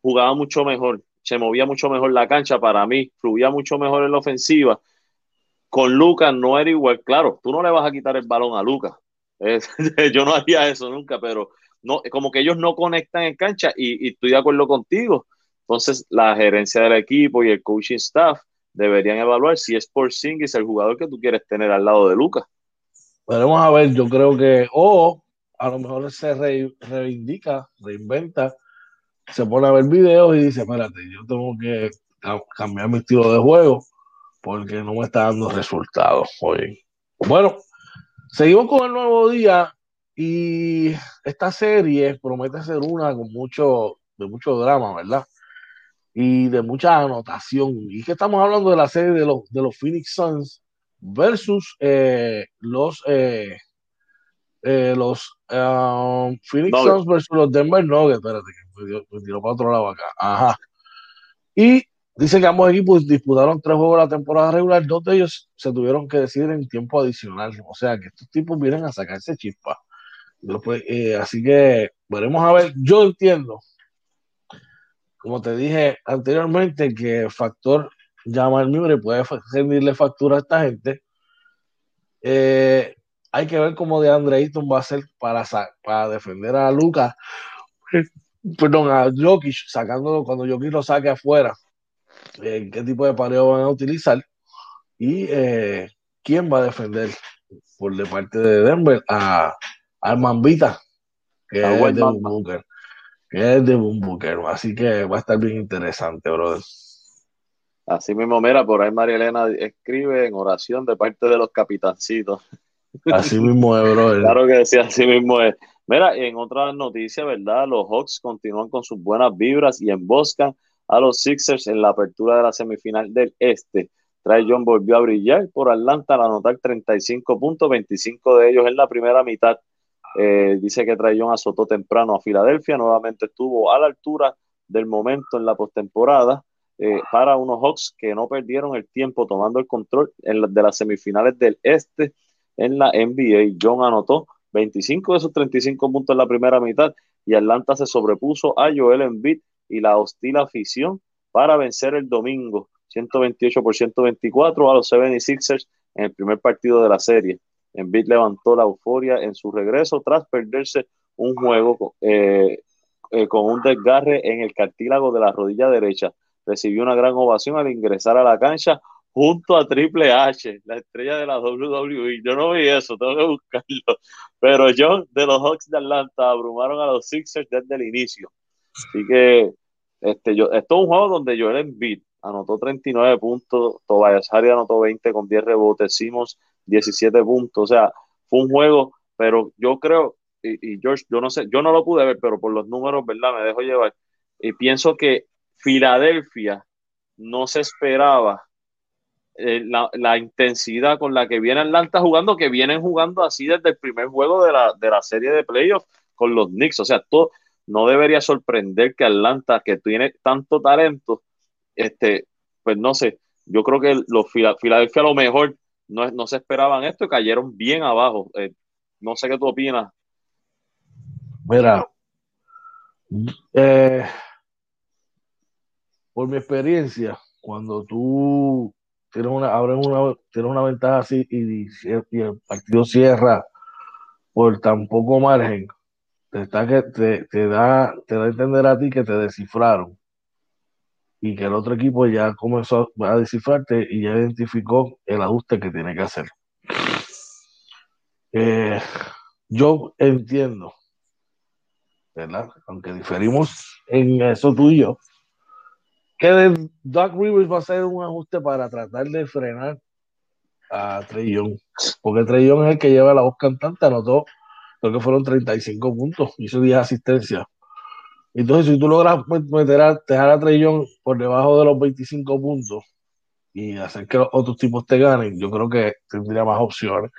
B: jugaba mucho mejor, se movía mucho mejor la cancha para mí, fluía mucho mejor en la ofensiva. Con Lucas no era igual, claro, tú no le vas a quitar el balón a Lucas. *laughs* yo no haría eso nunca, pero no, como que ellos no conectan en cancha y, estoy de acuerdo contigo. Entonces, la gerencia del equipo y el coaching staff deberían evaluar si es por es el jugador que tú quieres tener al lado de Lucas.
A: Veremos a ver, yo creo que, o a lo mejor se reivindica, reinventa, se pone a ver videos y dice, espérate, yo tengo que cambiar mi estilo de juego, porque no me está dando resultados hoy. Bueno, seguimos con el nuevo día y esta serie promete ser una con mucho, de mucho drama, ¿verdad? Y de mucha anotación. Y que estamos hablando de la serie de los, de los Phoenix Suns versus eh, los eh, eh, los um, Phoenix Suns versus los Denver Nuggets. Espérate, que me tiró para otro lado acá. Ajá. Y dice que ambos equipos disputaron tres juegos la temporada regular. Dos de ellos se tuvieron que decidir en tiempo adicional. O sea que estos tipos vienen a sacarse chispa. Eh, así que veremos a ver. Yo entiendo, como te dije anteriormente, que el factor Jamal Murray puede rendirle factura a esta gente. Eh, hay que ver cómo de Andre va a ser para, para defender a Lucas, perdón, a Jokic, sacándolo cuando Jokic lo saque afuera. Eh, qué tipo de pareo van a utilizar y eh, quién va a defender por de parte de Denver a, a Mambita, que es de Boom Booker, que es de Boom Booker. Así que va a estar bien interesante, brother.
B: Así mismo, mira, por ahí María Elena escribe en oración de parte de los capitancitos.
A: Así mismo es, brother.
B: Claro que sí, así mismo es. Mira, en otra noticia, ¿verdad? Los Hawks continúan con sus buenas vibras y emboscan a los Sixers en la apertura de la semifinal del Este. Trae John volvió a brillar por Atlanta al anotar 35 puntos, 25 de ellos en la primera mitad. Eh, dice que Trae John azotó temprano a Filadelfia, nuevamente estuvo a la altura del momento en la postemporada eh, para unos Hawks que no perdieron el tiempo tomando el control de las semifinales del Este en la NBA. John anotó 25 de esos 35 puntos en la primera mitad y Atlanta se sobrepuso a Joel Embiid y la hostil afición para vencer el domingo 128 por 124 a los 76ers en el primer partido de la serie. Embiid levantó la euforia en su regreso tras perderse un juego eh, eh, con un desgarre en el cartílago de la rodilla derecha recibió una gran ovación al ingresar a la cancha junto a Triple H, la estrella de la WWE. Yo no vi eso, tengo que buscarlo. *laughs* Pero yo, de los Hawks de Atlanta, abrumaron a los Sixers desde el inicio. Así que este, yo, esto es un juego donde Joel Embiid anotó 39 puntos, Tobias Harry anotó 20 con 10 rebotes, Simons 17 puntos. O sea, fue un juego, pero yo creo, y, y George, yo no sé, yo no lo pude ver, pero por los números, ¿verdad? Me dejo llevar. Y pienso que Filadelfia no se esperaba eh, la, intensidad con la que viene Atlanta jugando, que vienen jugando así desde el primer juego de la, serie de playoffs con los Knicks. O sea, todo, no debería sorprender que Atlanta, que tiene tanto talento, este, pues no sé, yo creo que los Filadelfia a lo mejor no, no se esperaban esto y cayeron bien abajo. Eh, no sé qué tú opinas.
A: Mira, eh, por mi experiencia, cuando tú tienes una, abres una, una ventaja así y, el partido cierra por tan poco margen, te, que, te, da, te da a entender a ti que te descifraron y que el otro equipo ya comenzó a descifrarte y ya identificó el ajuste que tiene que hacer. Eh, yo entiendo, ¿verdad? Aunque diferimos en eso tú y yo, que Doug Rivers va a hacer un ajuste para tratar de frenar a Trey Young, porque Trey Young es el que lleva la voz cantante, anotó, creo que fueron 35 puntos, hizo 10 asistencias. Entonces, si tú logras meter a, dejar a Trey Young por debajo de los 25 puntos y hacer que los otros tipos te ganen, yo creo que tendría más opciones.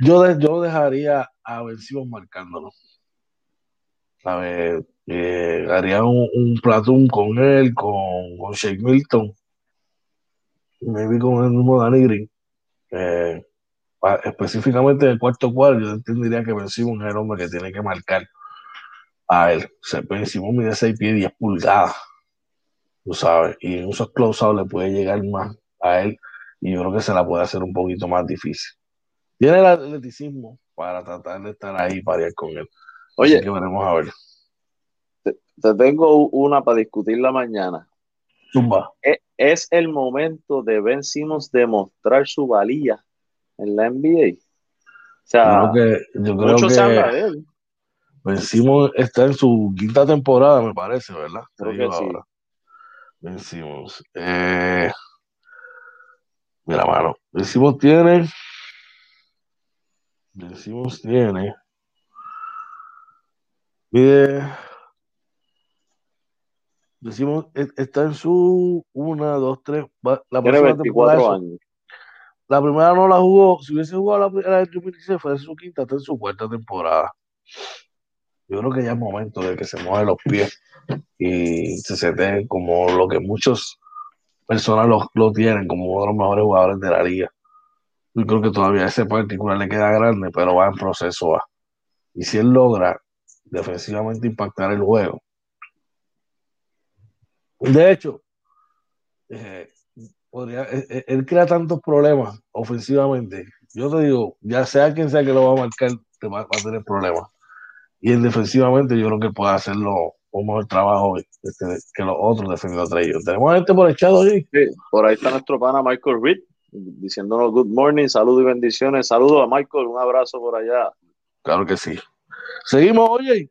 A: Yo, yo dejaría a Ben marcándolo. ¿Sabes? Eh, haría un, un platón con él, con, con Shake Milton, vi con el mismo Danny Green. Eh, específicamente en el cuarto cuadro, yo entendería que vencimos un hombre que tiene que marcar a él. Se vencimos mide 6 pies 10 pulgadas, tú sabes, y en esos close le puede llegar más a él, y yo creo que se la puede hacer un poquito más difícil. Tiene el atleticismo para tratar de estar ahí para ir con él. Oye, que veremos a ver
B: te tengo una para discutir la mañana. E, ¿Es, el momento de Ben Simmons demostrar su valía en la NBA. O sea,
A: que, yo creo mucho que se habla de él. Ben Simmons está en su quinta temporada, me parece, ¿verdad?
B: Creo que sí.
A: Ben Simmons. Eh, Mira, mano, decimos tiene. Decimos tiene. Mide. Decimos, e, está en su una, dos, tres.
B: La tiene 24 años.
A: La primera no la jugó. Si hubiese jugado la primera del 2016, fue en su quinta, está en su cuarta temporada. Yo creo que ya es momento de que se muevan los pies y se sete como lo que muchos personas lo, tienen, como uno de los mejores jugadores de la liga. Yo creo que todavía ese particular le queda grande, pero va en proceso Y si él logra defensivamente impactar el juego. De hecho, eh, podría, eh, eh, él, crea tantos problemas ofensivamente. Yo te digo, ya sea quien sea que lo va a marcar, te va, a tener problemas. Y en defensivamente yo creo que puede hacerlo un mejor trabajo este, que los otros defendiendo entre ellos. Tenemos gente por echado
B: allí. Sí, por ahí está nuestro pana Michael Reed diciéndonos good morning, saludos y bendiciones. Saludos a Michael, un abrazo por allá.
A: Claro que sí. Seguimos, oye.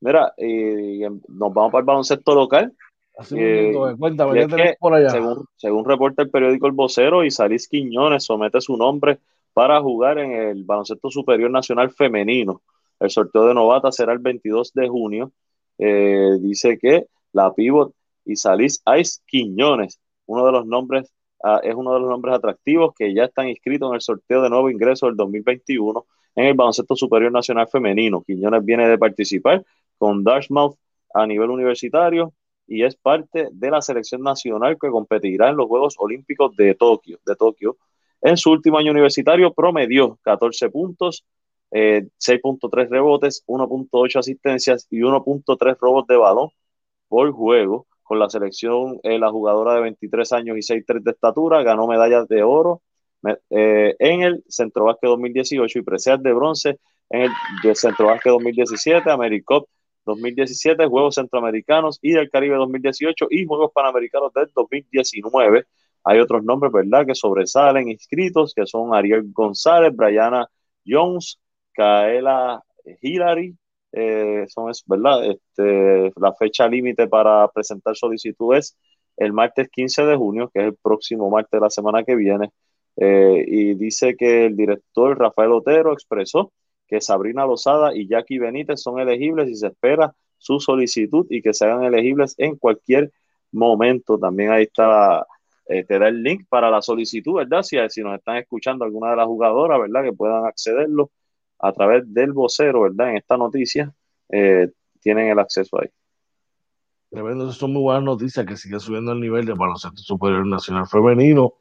B: Mira, y nos vamos para el baloncesto local.
A: Así eh, cuéntame, ¿qué por allá?
B: Según, según reporta el periódico El Vocero, Isalis Quiñones somete su nombre para jugar en el baloncesto superior nacional femenino. El sorteo de novata será el 22 de junio. Eh, dice que la pivot Isalis Ice Quiñones, uno de los nombres Ah, es uno de los nombres atractivos que ya están inscritos en el sorteo de nuevo ingreso del 2021 en el baloncesto superior nacional femenino. Quiñones viene de participar con Dartmouth a nivel universitario y es parte de la selección nacional que competirá en los Juegos Olímpicos de Tokio. De Tokio. En su último año universitario promedió 14 puntos, 6.3 eh, rebotes, 1.8 asistencias y 1.3 robos de balón por juego con la selección, eh, la jugadora de 23 años y 6'3 de estatura, ganó medallas de oro eh, en el Centro Básquet 2018 y preseas de bronce en el Centro Básquet 2017, AmeriCop 2017, Juegos Centroamericanos y del Caribe 2018 y Juegos Panamericanos del 2019. Hay otros nombres, ¿verdad?, que sobresalen inscritos, que son Ariel González, Brianna Jones, Kaela Hillary, eh, son es, ¿verdad? Este, la fecha límite para presentar solicitud es el martes 15 de junio, que es el próximo martes de la semana que viene. Eh, y dice que el director Rafael Otero expresó que Sabrina Lozada y Jackie Benítez son elegibles y se espera su solicitud y que se hagan elegibles en cualquier momento. También ahí está, eh, te da el link para la solicitud, ¿verdad? Si, si nos están escuchando alguna de las jugadoras, ¿verdad? Que puedan accederlo a través del vocero, ¿verdad? En esta noticia eh, tienen el acceso ahí.
A: Tremendo, son muy buenas noticias que siga subiendo el nivel de baloncesto superior nacional femenino,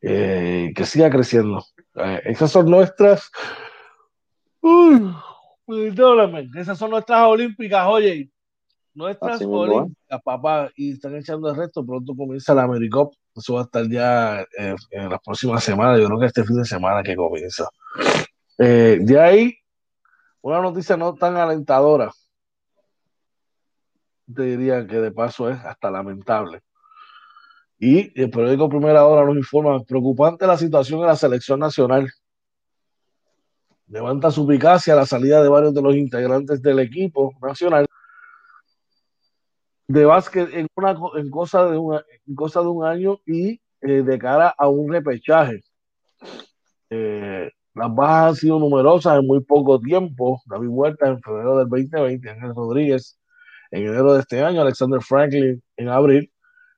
A: eh, que siga creciendo. Eh, esas son nuestras, uy, esas son nuestras olímpicas, oye, nuestras olímpicas, papá, y están echando el resto, pronto comienza la AmeriCop, eso va a estar ya en las próximas semanas, yo creo que este fin de semana que comienza. Eh, de ahí, una noticia no tan alentadora, te diría que de paso es hasta lamentable. Y el periódico Primera Hora nos informa, preocupante la situación en la selección nacional. Levanta su eficacia la salida de varios de los integrantes del equipo nacional de básquet en, una, en, cosa, de una, cosa de un año y eh, de cara a un repechaje. Eh, las bajas han sido numerosas en muy poco tiempo. David Huerta en febrero del 2020, Ángel Rodríguez en enero de este año, Alexander Franklin en abril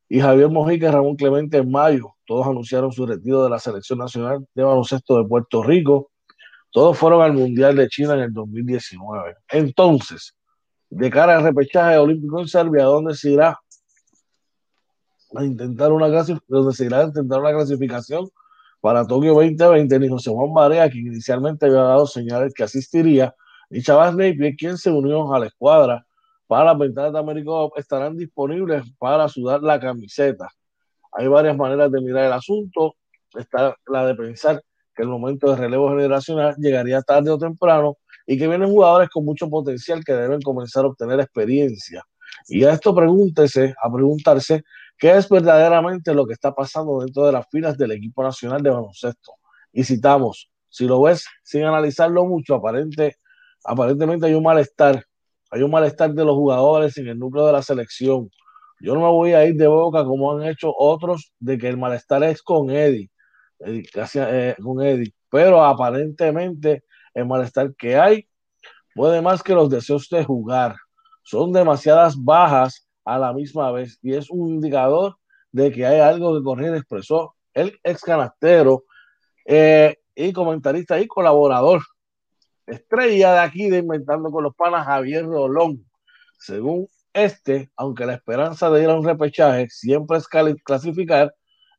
A: y Javier Mojica y Ramón Clemente en mayo. Todos anunciaron su retiro de la selección nacional de baloncesto de Puerto Rico. Todos fueron al Mundial de China en el 2019. Entonces, de cara al repechaje olímpico en Serbia, ¿dónde se irá a intentar una, se clasificación para Tokio 2020, ni José Juan Barea, quien inicialmente había dado señales que asistiría, ni Chavas Napier, quien se unió a la escuadra para las ventanas de América, estarán disponibles para sudar la camiseta. Hay varias maneras de mirar el asunto. Está la de pensar que el momento de relevo generacional llegaría tarde o temprano y que vienen jugadores con mucho potencial que deben comenzar a obtener experiencia. Y a esto pregúntese, a preguntarse qué es verdaderamente lo que está pasando dentro de las filas del equipo nacional de baloncesto. Y citamos, si lo ves sin analizarlo mucho, aparente, aparentemente hay un malestar, hay un malestar de los jugadores en el núcleo de la selección. Yo no me voy a ir de boca como han hecho otros de que el malestar es con Eddie. Casi eh, con Eddie, pero aparentemente el malestar que hay puede más que los deseos de jugar. Son demasiadas bajas a la misma vez y es un indicador de que hay algo que correr, expresó el ex canastero eh, y comentarista y colaborador estrella de aquí de Inventando con los Panas, Javier Rolón. Según este, aunque la esperanza de ir a un repechaje siempre es clasificar,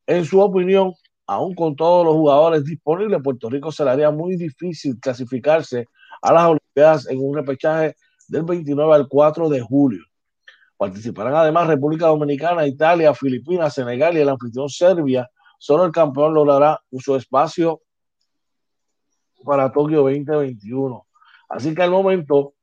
A: en su opinión, aún con todos los jugadores disponibles, Puerto Rico se le haría muy difícil clasificarse a las Olimpiadas en un repechaje del 29 al 4 de julio. Participarán además República Dominicana, Italia, Filipinas, Senegal y el anfitrión Serbia. Solo el campeón logrará su espacio para Tokio 2021. Así que al momento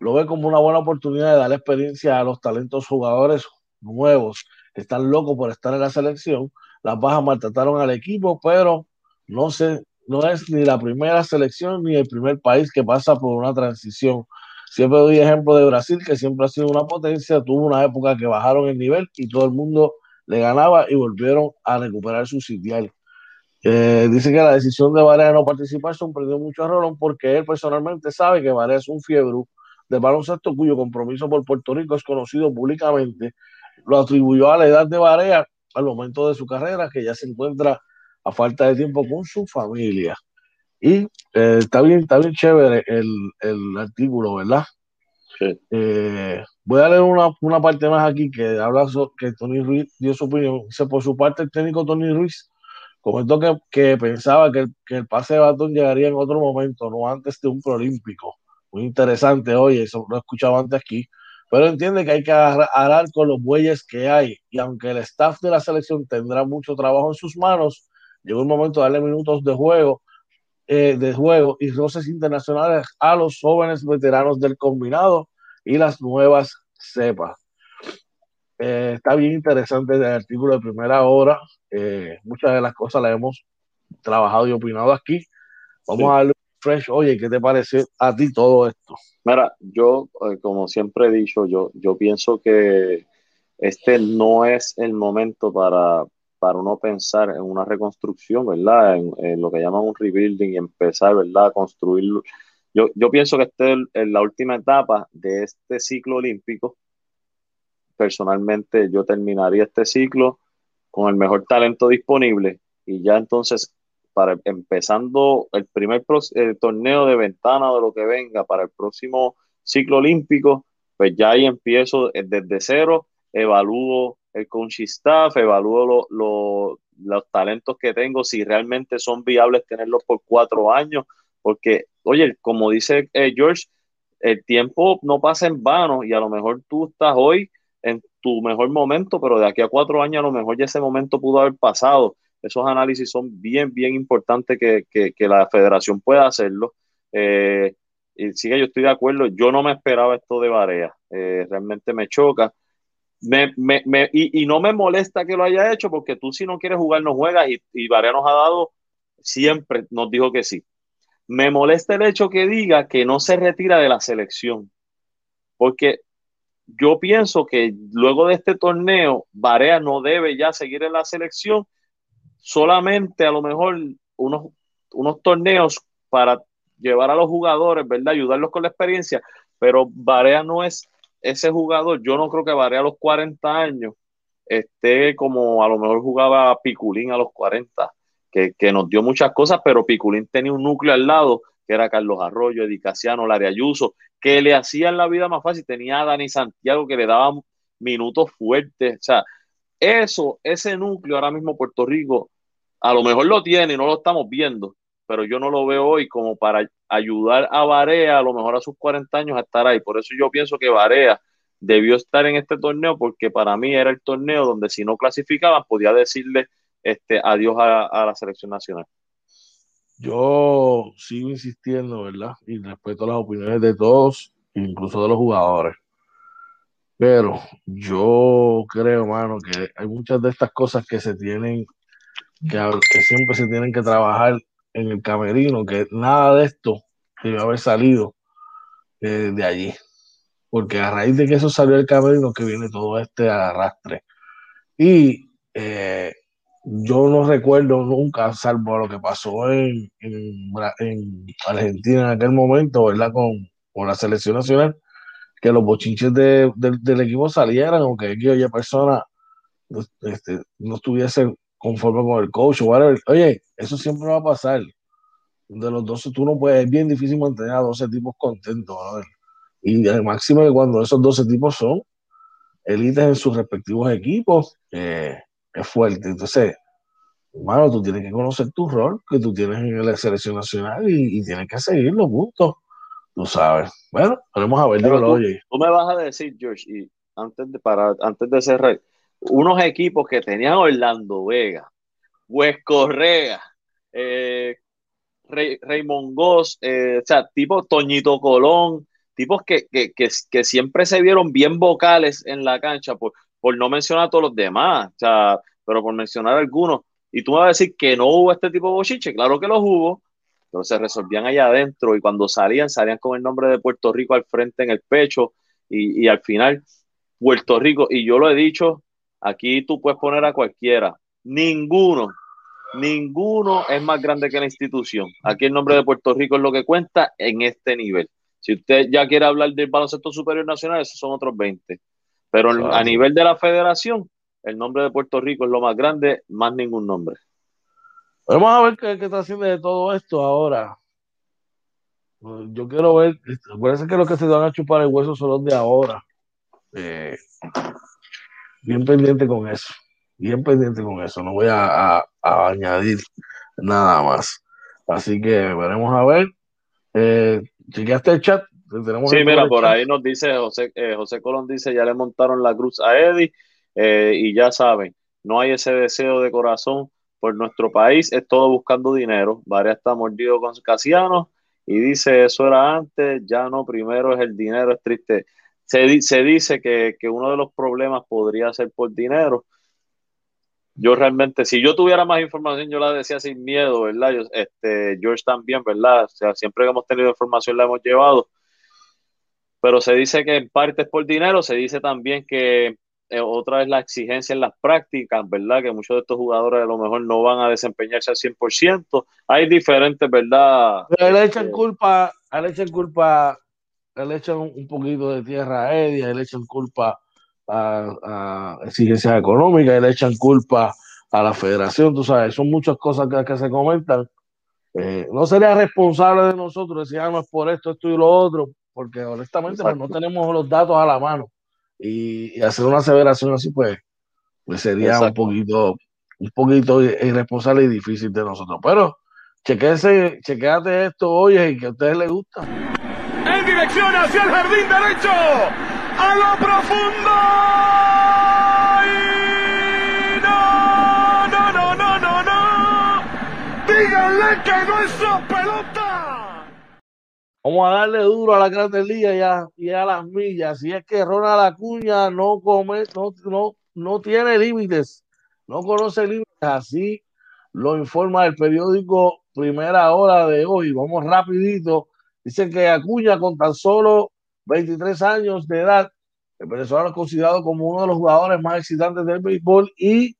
A: lo ve como una buena oportunidad de dar experiencia a los talentos jugadores nuevos que están locos por estar en la selección. Las bajas maltrataron al equipo, pero no, sé, no es ni la primera selección ni el primer país que pasa por una transición. Siempre doy ejemplo de Brasil, que siempre ha sido una potencia, tuvo una época que bajaron el nivel y todo el mundo le ganaba y volvieron a recuperar su sitial. Eh, dice que la decisión de Varea de no participar sorprendió mucho a Rolón porque él personalmente sabe que Varea es un fiebre de baloncesto cuyo compromiso por Puerto Rico es conocido públicamente. Lo atribuyó a la edad de Varea al momento de su carrera, que ya se encuentra a falta de tiempo con su familia. Y eh, está bien, está bien chévere el, el artículo, ¿verdad? Sí. Eh, voy a leer una, una, parte más aquí que habla sobre, que Tony Ruiz dio su opinión. Dice, por su parte, el técnico Tony Ruiz comentó que, que pensaba que el, que el, pase de batón llegaría en otro momento, no antes de un proolímpico. Muy interesante, oye, eso lo he escuchado antes aquí, pero entiende que hay que arar con los bueyes que hay y aunque el staff de la selección tendrá mucho trabajo en sus manos, llegó el momento de darle minutos de juego, eh, de juego y roces internacionales a los jóvenes veteranos del combinado y las nuevas cepas. Eh, está bien interesante el artículo de primera hora. Eh, muchas de las cosas las hemos trabajado y opinado aquí. Vamos a darle fresh. Oye, ¿qué te parece a ti todo esto?
B: Mira, yo, eh, como siempre he dicho, yo, yo pienso que este no es el momento para, para uno pensar en una reconstrucción, ¿verdad? En, lo que llaman un rebuilding y empezar, ¿verdad? A construir. Yo, yo pienso que este es la última etapa de este ciclo olímpico personalmente yo terminaría este ciclo con el mejor talento disponible y ya entonces para empezando el primer torneo de ventana de lo que venga para el próximo ciclo olímpico, pues ya ahí empiezo desde cero, evalúo el coaching staff, evalúo los talentos que tengo, si realmente son viables tenerlos por cuatro años, porque, oye, como dice eh, George, el tiempo no pasa en vano y a lo mejor tú estás hoy en tu mejor momento, pero de aquí a cuatro años a lo mejor ya ese momento pudo haber pasado. Esos análisis son bien, bien importantes que, que, la federación pueda hacerlo. Eh, y sí que yo estoy de acuerdo, yo no me esperaba esto de Barea, eh, realmente me choca. Me, me, me, y, y, no me molesta que lo haya hecho porque tú si no quieres jugar no juegas y, y Barea nos ha dado, siempre nos dijo que sí. Me molesta el hecho que diga que no se retira de la selección, porque yo pienso que luego de este torneo, Barea no debe ya seguir en la selección, solamente a lo mejor unos, unos torneos para llevar a los jugadores, ¿verdad? Ayudarlos con la experiencia, pero Barea no es ese jugador, yo no creo que Barea a los 40 años esté como a lo mejor jugaba Piculín a los 40, que, que nos dio muchas cosas, pero Piculín tenía un núcleo al lado que era Carlos Arroyo, Edicaciano, Larry Ayuso, que le hacían la vida más fácil. Tenía a Dani Santiago que le daban minutos fuertes. O sea, eso, ese núcleo ahora mismo Puerto Rico, a lo mejor lo tiene y no lo estamos viendo, pero yo no lo veo hoy como para ayudar a Barea, a lo mejor a sus 40 años, a estar ahí. Por eso yo pienso que Barea debió estar en este torneo, porque para mí era el torneo donde si no clasificaban podía decirle este, adiós a la selección nacional.
A: Yo sigo insistiendo, ¿verdad? Y respeto las opiniones de todos, incluso de los jugadores. Pero yo creo, mano, que hay muchas de estas cosas que se tienen, que, siempre se tienen que trabajar en el camerino, que nada de esto debe haber salido eh, de allí. Porque a raíz de que eso salió del camerino, que viene todo este arrastre. Y eh, yo no recuerdo nunca, salvo lo que pasó en, en, Argentina en aquel momento, ¿verdad? Con, con la selección nacional, que los bochinches de, del equipo salieran, o que aquella persona este, no estuviese conforme con el coach o Oye, eso siempre va a pasar. De los 12, tú no puedes, es bien difícil mantener a 12 tipos contentos. Y el máximo que cuando esos 12 tipos son élites en sus respectivos equipos, eh, es fuerte. Entonces, hermano, tú tienes que conocer tu rol que tú tienes en la selección nacional y, tienes que seguirlo, punto. Tú sabes. Bueno, vamos a ver.
B: Tú, me vas a decir, George, y antes de, para, antes de cerrar, unos equipos que tenían Orlando Vega, Wes Correa, eh, Raymond Goss, eh, o sea, tipo Toñito Colón, tipos que, que, siempre se vieron bien vocales en la cancha, por, por no mencionar a todos los demás, o sea, pero por mencionar algunos. Y tú me vas a decir que no hubo este tipo de bochiche, claro que los hubo, pero se resolvían allá adentro y cuando salían, salían con el nombre de Puerto Rico al frente en el pecho y, y al final Puerto Rico, y yo lo he dicho Aquí tú puedes poner a cualquiera. Ninguno, ninguno es más grande que la institución. Aquí el nombre de Puerto Rico es lo que cuenta en este nivel. Si usted ya quiere hablar del baloncesto superior nacional, esos son otros 20. Pero a nivel de la federación, el nombre de Puerto Rico es lo más grande, más ningún nombre.
A: Vamos a ver qué, está haciendo de todo esto ahora. Yo quiero ver, parece que los que se van a chupar el hueso son los de ahora. Eh, bien pendiente con eso, bien pendiente con eso, no voy a, añadir nada más. Así que veremos a ver. Eh, ¿Chequeaste el chat?
B: sí, mira, por ahí nos dice José, eh, José Colón dice, ya le montaron la cruz a Eddie eh, y ya saben, no hay ese deseo de corazón por nuestro país, es todo buscando dinero. Varias está mordido con Casiano y dice, eso era antes, ya no, primero es el dinero, es triste se, dice que, uno de los problemas podría ser por dinero. Yo realmente, si yo tuviera más información, yo la decía sin miedo, ¿verdad? este, George también, ¿verdad? O sea, siempre que hemos tenido información la hemos llevado. Pero se dice que en parte es por dinero, se dice también que otra es la exigencia en las prácticas, ¿verdad? Que muchos de estos jugadores a lo mejor no van a desempeñarse al 100%. Hay diferentes, ¿verdad?
A: Pero le echan este, culpa, le echan culpa le echan un poquito de tierra a Eddie, le echan culpa a, exigencias económicas, le echan culpa a la federación, tú sabes, son muchas cosas que, se comentan. Eh, no sería responsable de nosotros decir, ah, no es por esto, esto y lo otro, porque honestamente pues, no tenemos los datos a la mano. Y, hacer una aseveración así, pues, pues sería un poquito, un poquito irresponsable y difícil de nosotros. Pero chequéate, chequéate esto, oye, y que a ustedes les gusta
C: en dirección hacia el jardín derecho, a lo profundo. no, no, no, no, no, no. Díganle que no es su pelota.
A: Vamos a darle duro a la Grandes Ligas ya, y a las millas. Si es que Ronald Acuña no come, no, no, no tiene límites, no conoce límites. Así lo informa el periódico Primera Hora de hoy. Vamos rapidito Dice que Acuña, con tan solo 23 años de edad, el venezolano es considerado como uno de los jugadores más excitantes del béisbol y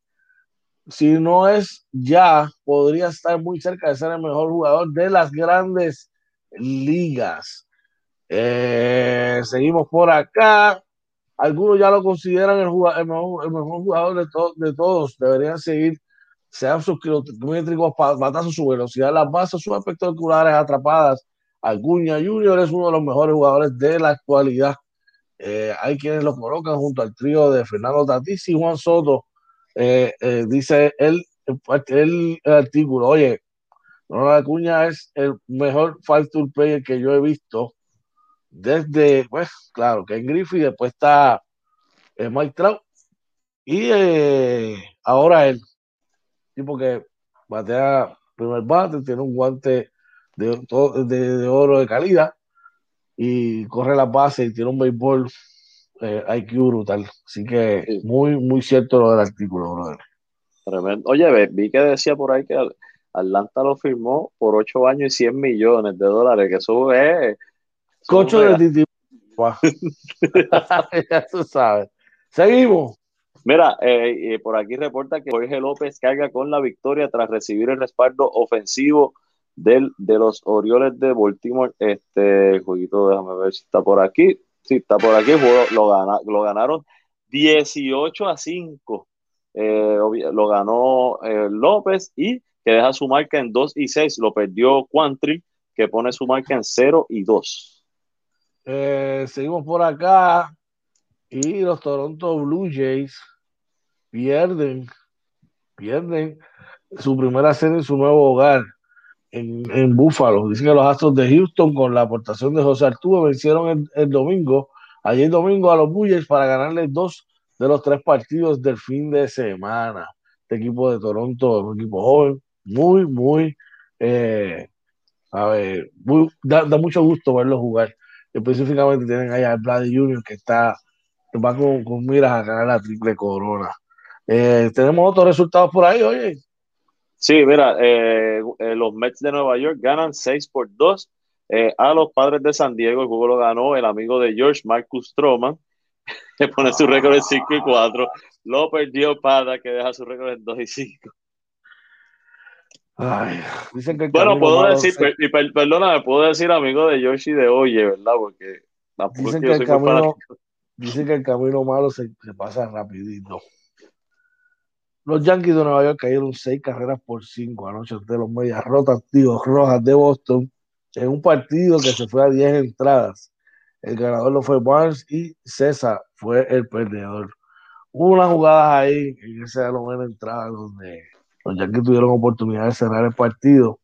A: si no es ya, podría estar muy cerca de ser el mejor jugador de las grandes ligas. Eh, seguimos por acá. Algunos ya lo consideran el, mejor, jugador de, de, todos. Deberían seguir, sean sus kilométricos, batazos, su velocidad, las bases, sus espectaculares atrapadas, Acuña Junior es uno de los mejores jugadores de la actualidad. Eh, hay quienes lo colocan junto al trío de Fernando Tatís y Juan Soto. Eh, eh, dice el, el, artículo, oye, Ronald Acuña es el mejor five tool player que yo he visto desde, pues, claro, que en Griffith, después está Mike Trout y ahora él, tipo que batea primer bate, tiene un guante de, de, oro de calidad y corre la base y tiene un béisbol eh, IQ brutal. Así que muy, muy cierto lo del artículo,
B: Oye, vi que decía por ahí que Atlanta lo firmó por 8 años y 100 millones de dólares, que eso es...
A: Cocho de Titi. *laughs* *laughs* ya tú sabes. Seguimos.
B: Mira, eh, por aquí reporta que Jorge López carga con la victoria tras recibir el respaldo ofensivo del, de los Orioles de Baltimore. Este jueguito, déjame ver si está por aquí. Sí, está por aquí. lo, lo ganaron 18 a 5. Eh, lo ganó eh, López y que deja su marca en 2 y 6. Lo perdió Quantry, que pone su marca en 0 y 2.
A: Eh, seguimos por acá. Y los Toronto Blue Jays pierden, pierden su primera serie en su nuevo hogar en, en Buffalo. Dicen que los Astros de Houston, con la aportación de José Arturo, vencieron el, domingo, ayer domingo a los Blue Jays para ganarle dos de los tres partidos del fin de semana. Este equipo de Toronto es un equipo joven, muy, muy, eh, a ver, da, mucho gusto verlo jugar. Específicamente tienen ahí a Brady Jr. que está, va con, con miras a ganar la triple corona. Eh, tenemos otros resultados por ahí, oye.
B: Sí, mira, eh, los Mets de Nueva York ganan 6 por 2 a los padres de San Diego. El juego lo ganó el amigo de George, Marcus Stroman *laughs* que pone su récord en 5 y 4. Lo perdió Pada, que deja su récord en 2 y 5.
A: Ay, dicen que
B: bueno, puedo decir, y perdóname, puedo decir amigo de Yoshi de Oye, ¿verdad? Porque
A: dicen que, el camino, dicen que el camino malo se, se, pasa rapidito. Los Yankees de Nueva York cayeron 6 carreras por 5 anoche ante los Medias Rotas, tíos rojas de Boston, en un partido que se fue a 10 entradas. El ganador lo fue Barnes y César fue el perdedor. Hubo unas jugadas ahí en esa novena entrada donde los Yankees tuvieron oportunidad de cerrar el partido,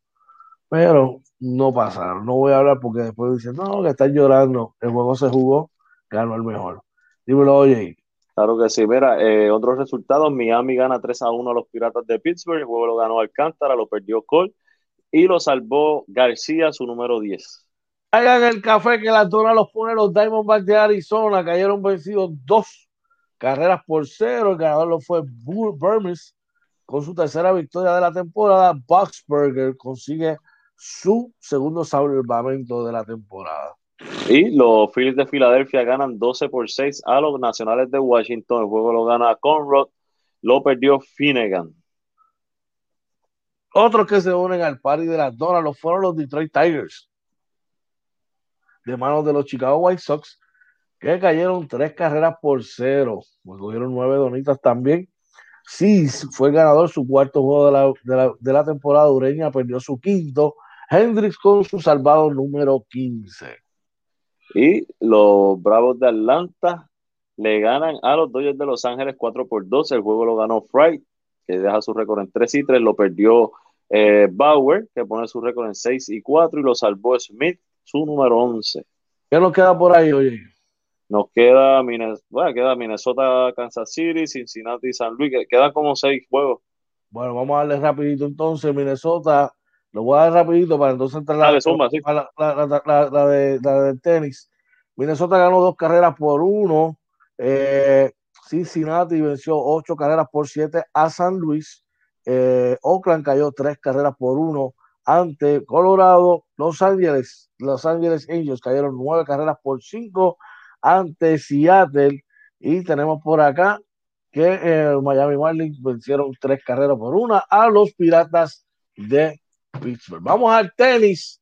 A: pero no pasaron. No voy a hablar porque después dicen, no, que están llorando. El juego se jugó, ganó el mejor. Dímelo, oye.
B: Claro que sí. Mira, eh, otros resultados: Miami gana 3 a 1 a los Piratas de Pittsburgh. El juego lo ganó Alcántara, lo perdió Cole y lo salvó García, su número 10.
A: Hagan el café que la dona los pone los Diamondbacks de Arizona. Cayeron vencidos dos carreras por cero. El ganador lo fue Burmes con su tercera victoria de la temporada. Boxberger consigue su segundo salvamento de la temporada.
B: Y los Phillies de Filadelfia ganan 12 por 6 a los Nacionales de Washington. El juego lo gana Conrad, lo perdió Finnegan.
A: Otros que se unen al party de las donas los fueron los Detroit Tigers de manos de los Chicago White Sox, que cayeron tres carreras por cero. Pues cogieron nueve donitas también. Sí, fue el ganador su cuarto juego de la, de la, de la temporada. Ureña perdió su quinto. Hendrix con su salvado número 15.
B: Y los Bravos de Atlanta le ganan a los Dodgers de Los Ángeles 4 por 2. El juego lo ganó Fry, que deja su récord en 3 y 3. Lo perdió eh, Bauer, que pone su récord en 6 y 4. Y lo salvó Smith, su número 11.
A: ¿Qué nos queda por ahí, oye?
B: Nos queda, bueno, queda Minnesota, Kansas City, Cincinnati, San Luis, quedan como seis juegos.
A: Bueno, vamos a darle rapidito entonces, Minnesota, lo voy a dar rapidito para entonces entrar la, la, de, la del tenis. Minnesota ganó dos carreras por uno. Eh, Cincinnati venció ocho carreras por siete a San Luis. Eh, Oakland cayó tres carreras por uno ante Colorado. Los Ángeles, Los Ángeles Angels cayeron nueve carreras por cinco ante Seattle. Y tenemos por acá que el Miami Marlins vencieron tres carreras por una a los Piratas de Pittsburgh. Vamos al tenis.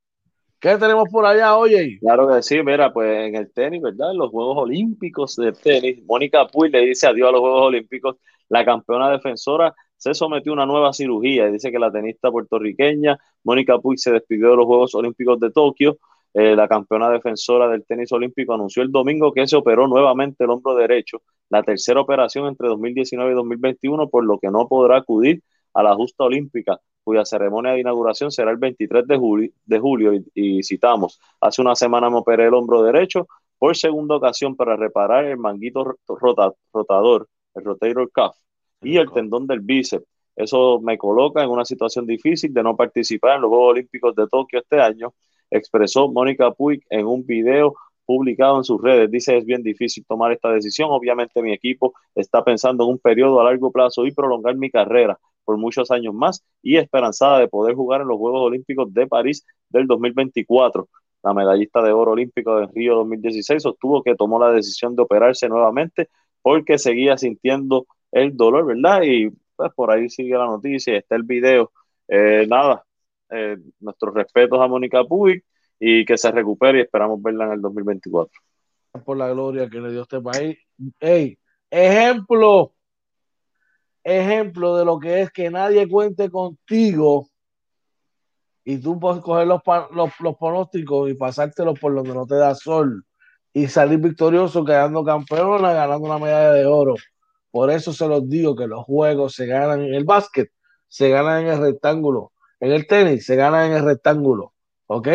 A: ¿Qué tenemos por allá, oye?
B: Claro que sí, mira, pues en el tenis, ¿verdad? En los Juegos Olímpicos de tenis, Mónica Puig le dice adiós a los Juegos Olímpicos, la campeona defensora se sometió a una nueva cirugía y dice que la tenista puertorriqueña Mónica Puig se despidió de los Juegos Olímpicos de Tokio. Eh, la campeona defensora del tenis olímpico anunció el domingo que se operó nuevamente el hombro derecho, la tercera operación entre 2019 y 2021, por lo que no podrá acudir a la justa olímpica, cuya ceremonia de inauguración será el 23 de julio, de julio y, citamos, hace una semana me operé el hombro derecho por segunda ocasión para reparar el manguito rotador, el rotator cuff, y el tendón del bíceps. Eso me coloca en una situación difícil de no participar en los Juegos Olímpicos de Tokio este año, expresó Mónica Puig en un video publicado en sus redes. Dice, es bien difícil tomar esta decisión. Obviamente mi equipo está pensando en un periodo a largo plazo y prolongar mi carrera por muchos años más y esperanzada de poder jugar en los Juegos Olímpicos de París del 2024. La medallista de oro olímpico de Río 2016 sostuvo que tomó la decisión de operarse nuevamente porque seguía sintiendo el dolor, ¿verdad? Y pues por ahí sigue la noticia, está el video. Eh, nada, eh, nuestros respetos a Mónica Puig y que se recupere y esperamos verla en el 2024.
A: Por la gloria que le dio este país. Hey, ejemplo, ejemplo de lo que es que nadie cuente contigo y tú puedes coger los, los, los pronósticos y pasártelos por donde no te da sol y salir victorioso quedando campeona, ganando una medalla de oro. Por eso se los digo que los juegos se ganan en el básquet, se ganan en el rectángulo, en el tenis se ganan en el rectángulo, ¿ok?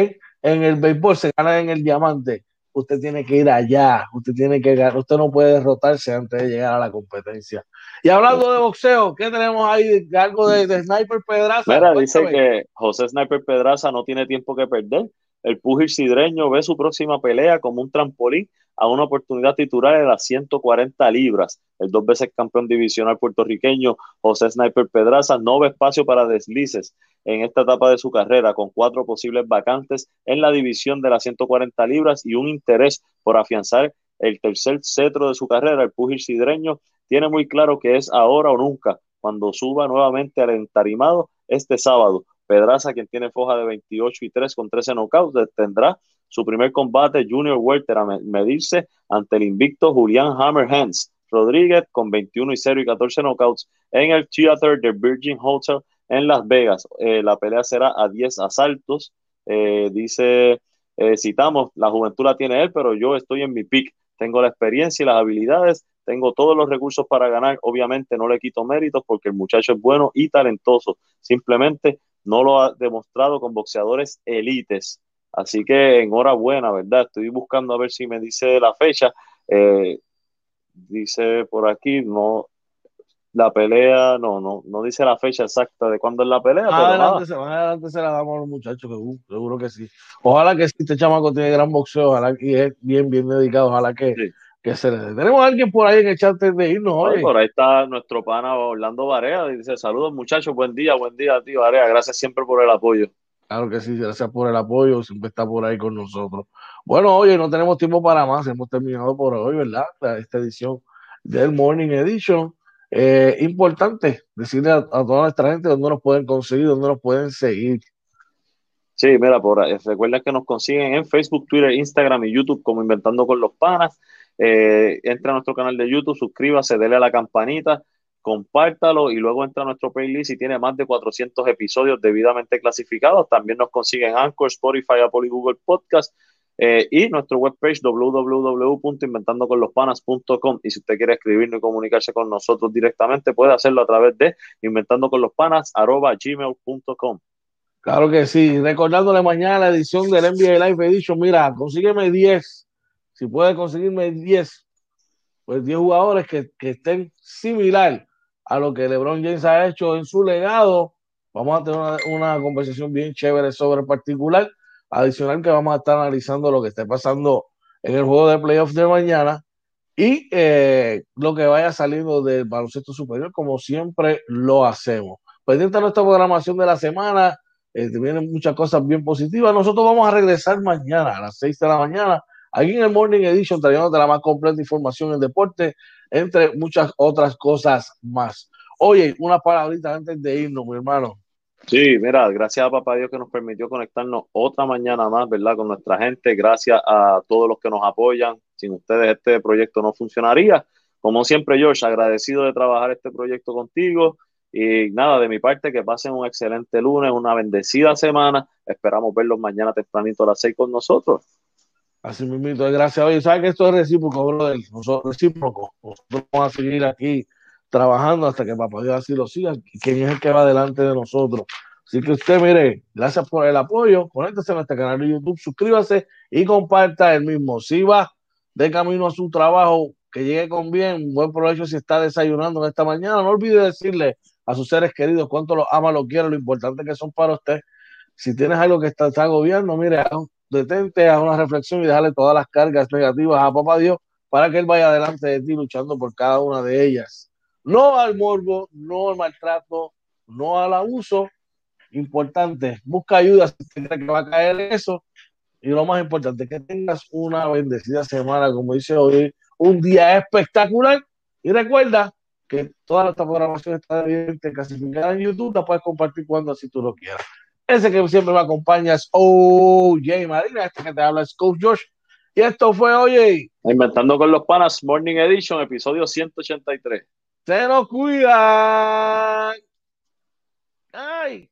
A: En el béisbol se gana en el diamante. Usted tiene que ir allá, usted tiene que ganar, usted no puede derrotarse antes de llegar a la competencia. Y hablando de boxeo, ¿qué tenemos ahí? Algo de, Sniper Pedraza.
B: Mira, dice que José Sniper Pedraza no tiene tiempo que perder. El pugil sidreño ve su próxima pelea como un trampolín a una oportunidad titular de las 140 libras. El dos veces campeón divisional puertorriqueño José Sniper Pedraza no ve espacio para deslices en esta etapa de su carrera, con cuatro posibles vacantes en la división de las 140 libras y un interés por afianzar el tercer cetro de su carrera. El pugil sidreño tiene muy claro que es ahora o nunca cuando suba nuevamente al entarimado este sábado. Pedraza, quien tiene foja de 28 y 3 con 13 knockouts, tendrá su primer combate Junior Welter a medirse ante el invicto Julián Hammerhands Rodríguez con 21 y 0 y 14 knockouts en el Theater de Virgin Hotel en Las Vegas. Eh, la pelea será a 10 asaltos. Eh, dice, eh, citamos, la juventud la tiene él, pero yo estoy en mi pick. Tengo la experiencia y las habilidades, tengo todos los recursos para ganar. Obviamente no le quito méritos porque el muchacho es bueno y talentoso. Simplemente no lo ha demostrado con boxeadores élites. Así que enhorabuena, ¿verdad? Estoy buscando a ver si me dice la fecha. Eh, dice por aquí, no, la pelea, no, no, no dice la fecha exacta de cuándo es la pelea.
A: Más, adelante, se, adelante se la damos a los muchachos, seguro que sí. Ojalá que este chamaco tiene gran boxeo, ojalá que es bien, bien dedicado, ojalá que, que se le Tenemos a alguien por ahí en el chat de irnos, hoy.
B: Por ahí está nuestro pana Orlando Varea, dice saludos muchachos, buen día, buen día, tío Varea, gracias siempre por el apoyo.
A: Claro que sí, gracias por el apoyo, siempre está por ahí con nosotros. Bueno, oye, no tenemos tiempo para más, hemos terminado por hoy, ¿verdad? Esta edición del Morning Edition. Eh, importante decirle a, toda nuestra gente dónde nos pueden conseguir, dónde nos pueden seguir.
B: Sí, mira, por ahí, recuerda que nos consiguen en Facebook, Twitter, Instagram y YouTube como Inventando con los Panas. Eh, entra a nuestro canal de YouTube, suscríbase, dele a la campanita compártalo y luego entra a nuestro playlist y tiene más de 400 episodios debidamente clasificados. También nos consiguen Anchor, Spotify, Apple y Google Podcast. Eh, y nuestro webpage www.inventandoconlospanas.com y si usted quiere escribirnos y comunicarse con nosotros directamente puede hacerlo a través de inventandoconlospanas.gmail.com
A: Claro que sí, recordándole mañana la edición del NBA Live Edition, mira, consígueme 10, si puede conseguirme 10, pues 10 jugadores que, que estén similar a lo que LeBron James ha hecho en su legado. Vamos a tener una, conversación bien chévere sobre el particular. Adicional que vamos a estar analizando lo que esté pasando en el juego de playoffs de mañana y eh, lo que vaya saliendo del baloncesto superior, como siempre lo hacemos. Pendiente de nuestra programación de la semana, eh, vienen muchas cosas bien positivas. Nosotros vamos a regresar mañana a las 6 de la mañana, aquí en el Morning Edition, trayéndote la más completa información en deporte entre muchas otras cosas más. Oye, una palabrita antes de irnos, mi hermano.
B: Sí, mira, gracias a Papá Dios que nos permitió conectarnos otra mañana más, ¿verdad? Con nuestra gente. Gracias a todos los que nos apoyan. Sin ustedes este proyecto no funcionaría. Como siempre, George, agradecido de trabajar este proyecto contigo. Y nada, de mi parte, que pasen un excelente lunes, una bendecida semana. Esperamos verlos mañana tempranito a las seis con nosotros.
A: Así mismo, gracias. Oye, ¿sabes que esto es recíproco, brother? Nosotros, recíproco. Nosotros vamos a seguir aquí trabajando hasta que papá Dios así lo siga. ¿Quién es el que va delante de nosotros? Así que usted, mire, gracias por el apoyo. Conéctese a nuestro canal de YouTube, suscríbase y comparta el mismo. Si va de camino a su trabajo, que llegue con bien, buen provecho si está desayunando en esta mañana. No olvide decirle a sus seres queridos cuánto los ama, lo quiere, lo importante que son para usted. Si tienes algo que está, está gobierno, mire, detente a una reflexión y dejarle todas las cargas negativas a papá Dios para que él vaya adelante de ti luchando por cada una de ellas. No al morbo, no al maltrato, no al abuso. Importante, busca ayuda si te que va a caer eso. Y lo más importante, que tengas una bendecida semana, como dice hoy, un día espectacular. Y recuerda que toda esta programación está clasificada en YouTube, la puedes compartir cuando así tú lo quieras. Ese que siempre me acompaña es OJ Marina, este que te habla es Coach Josh. Y esto fue, oye.
B: Inventando con los panas, Morning Edition, episodio 183.
A: Se nos cuidan. Ay.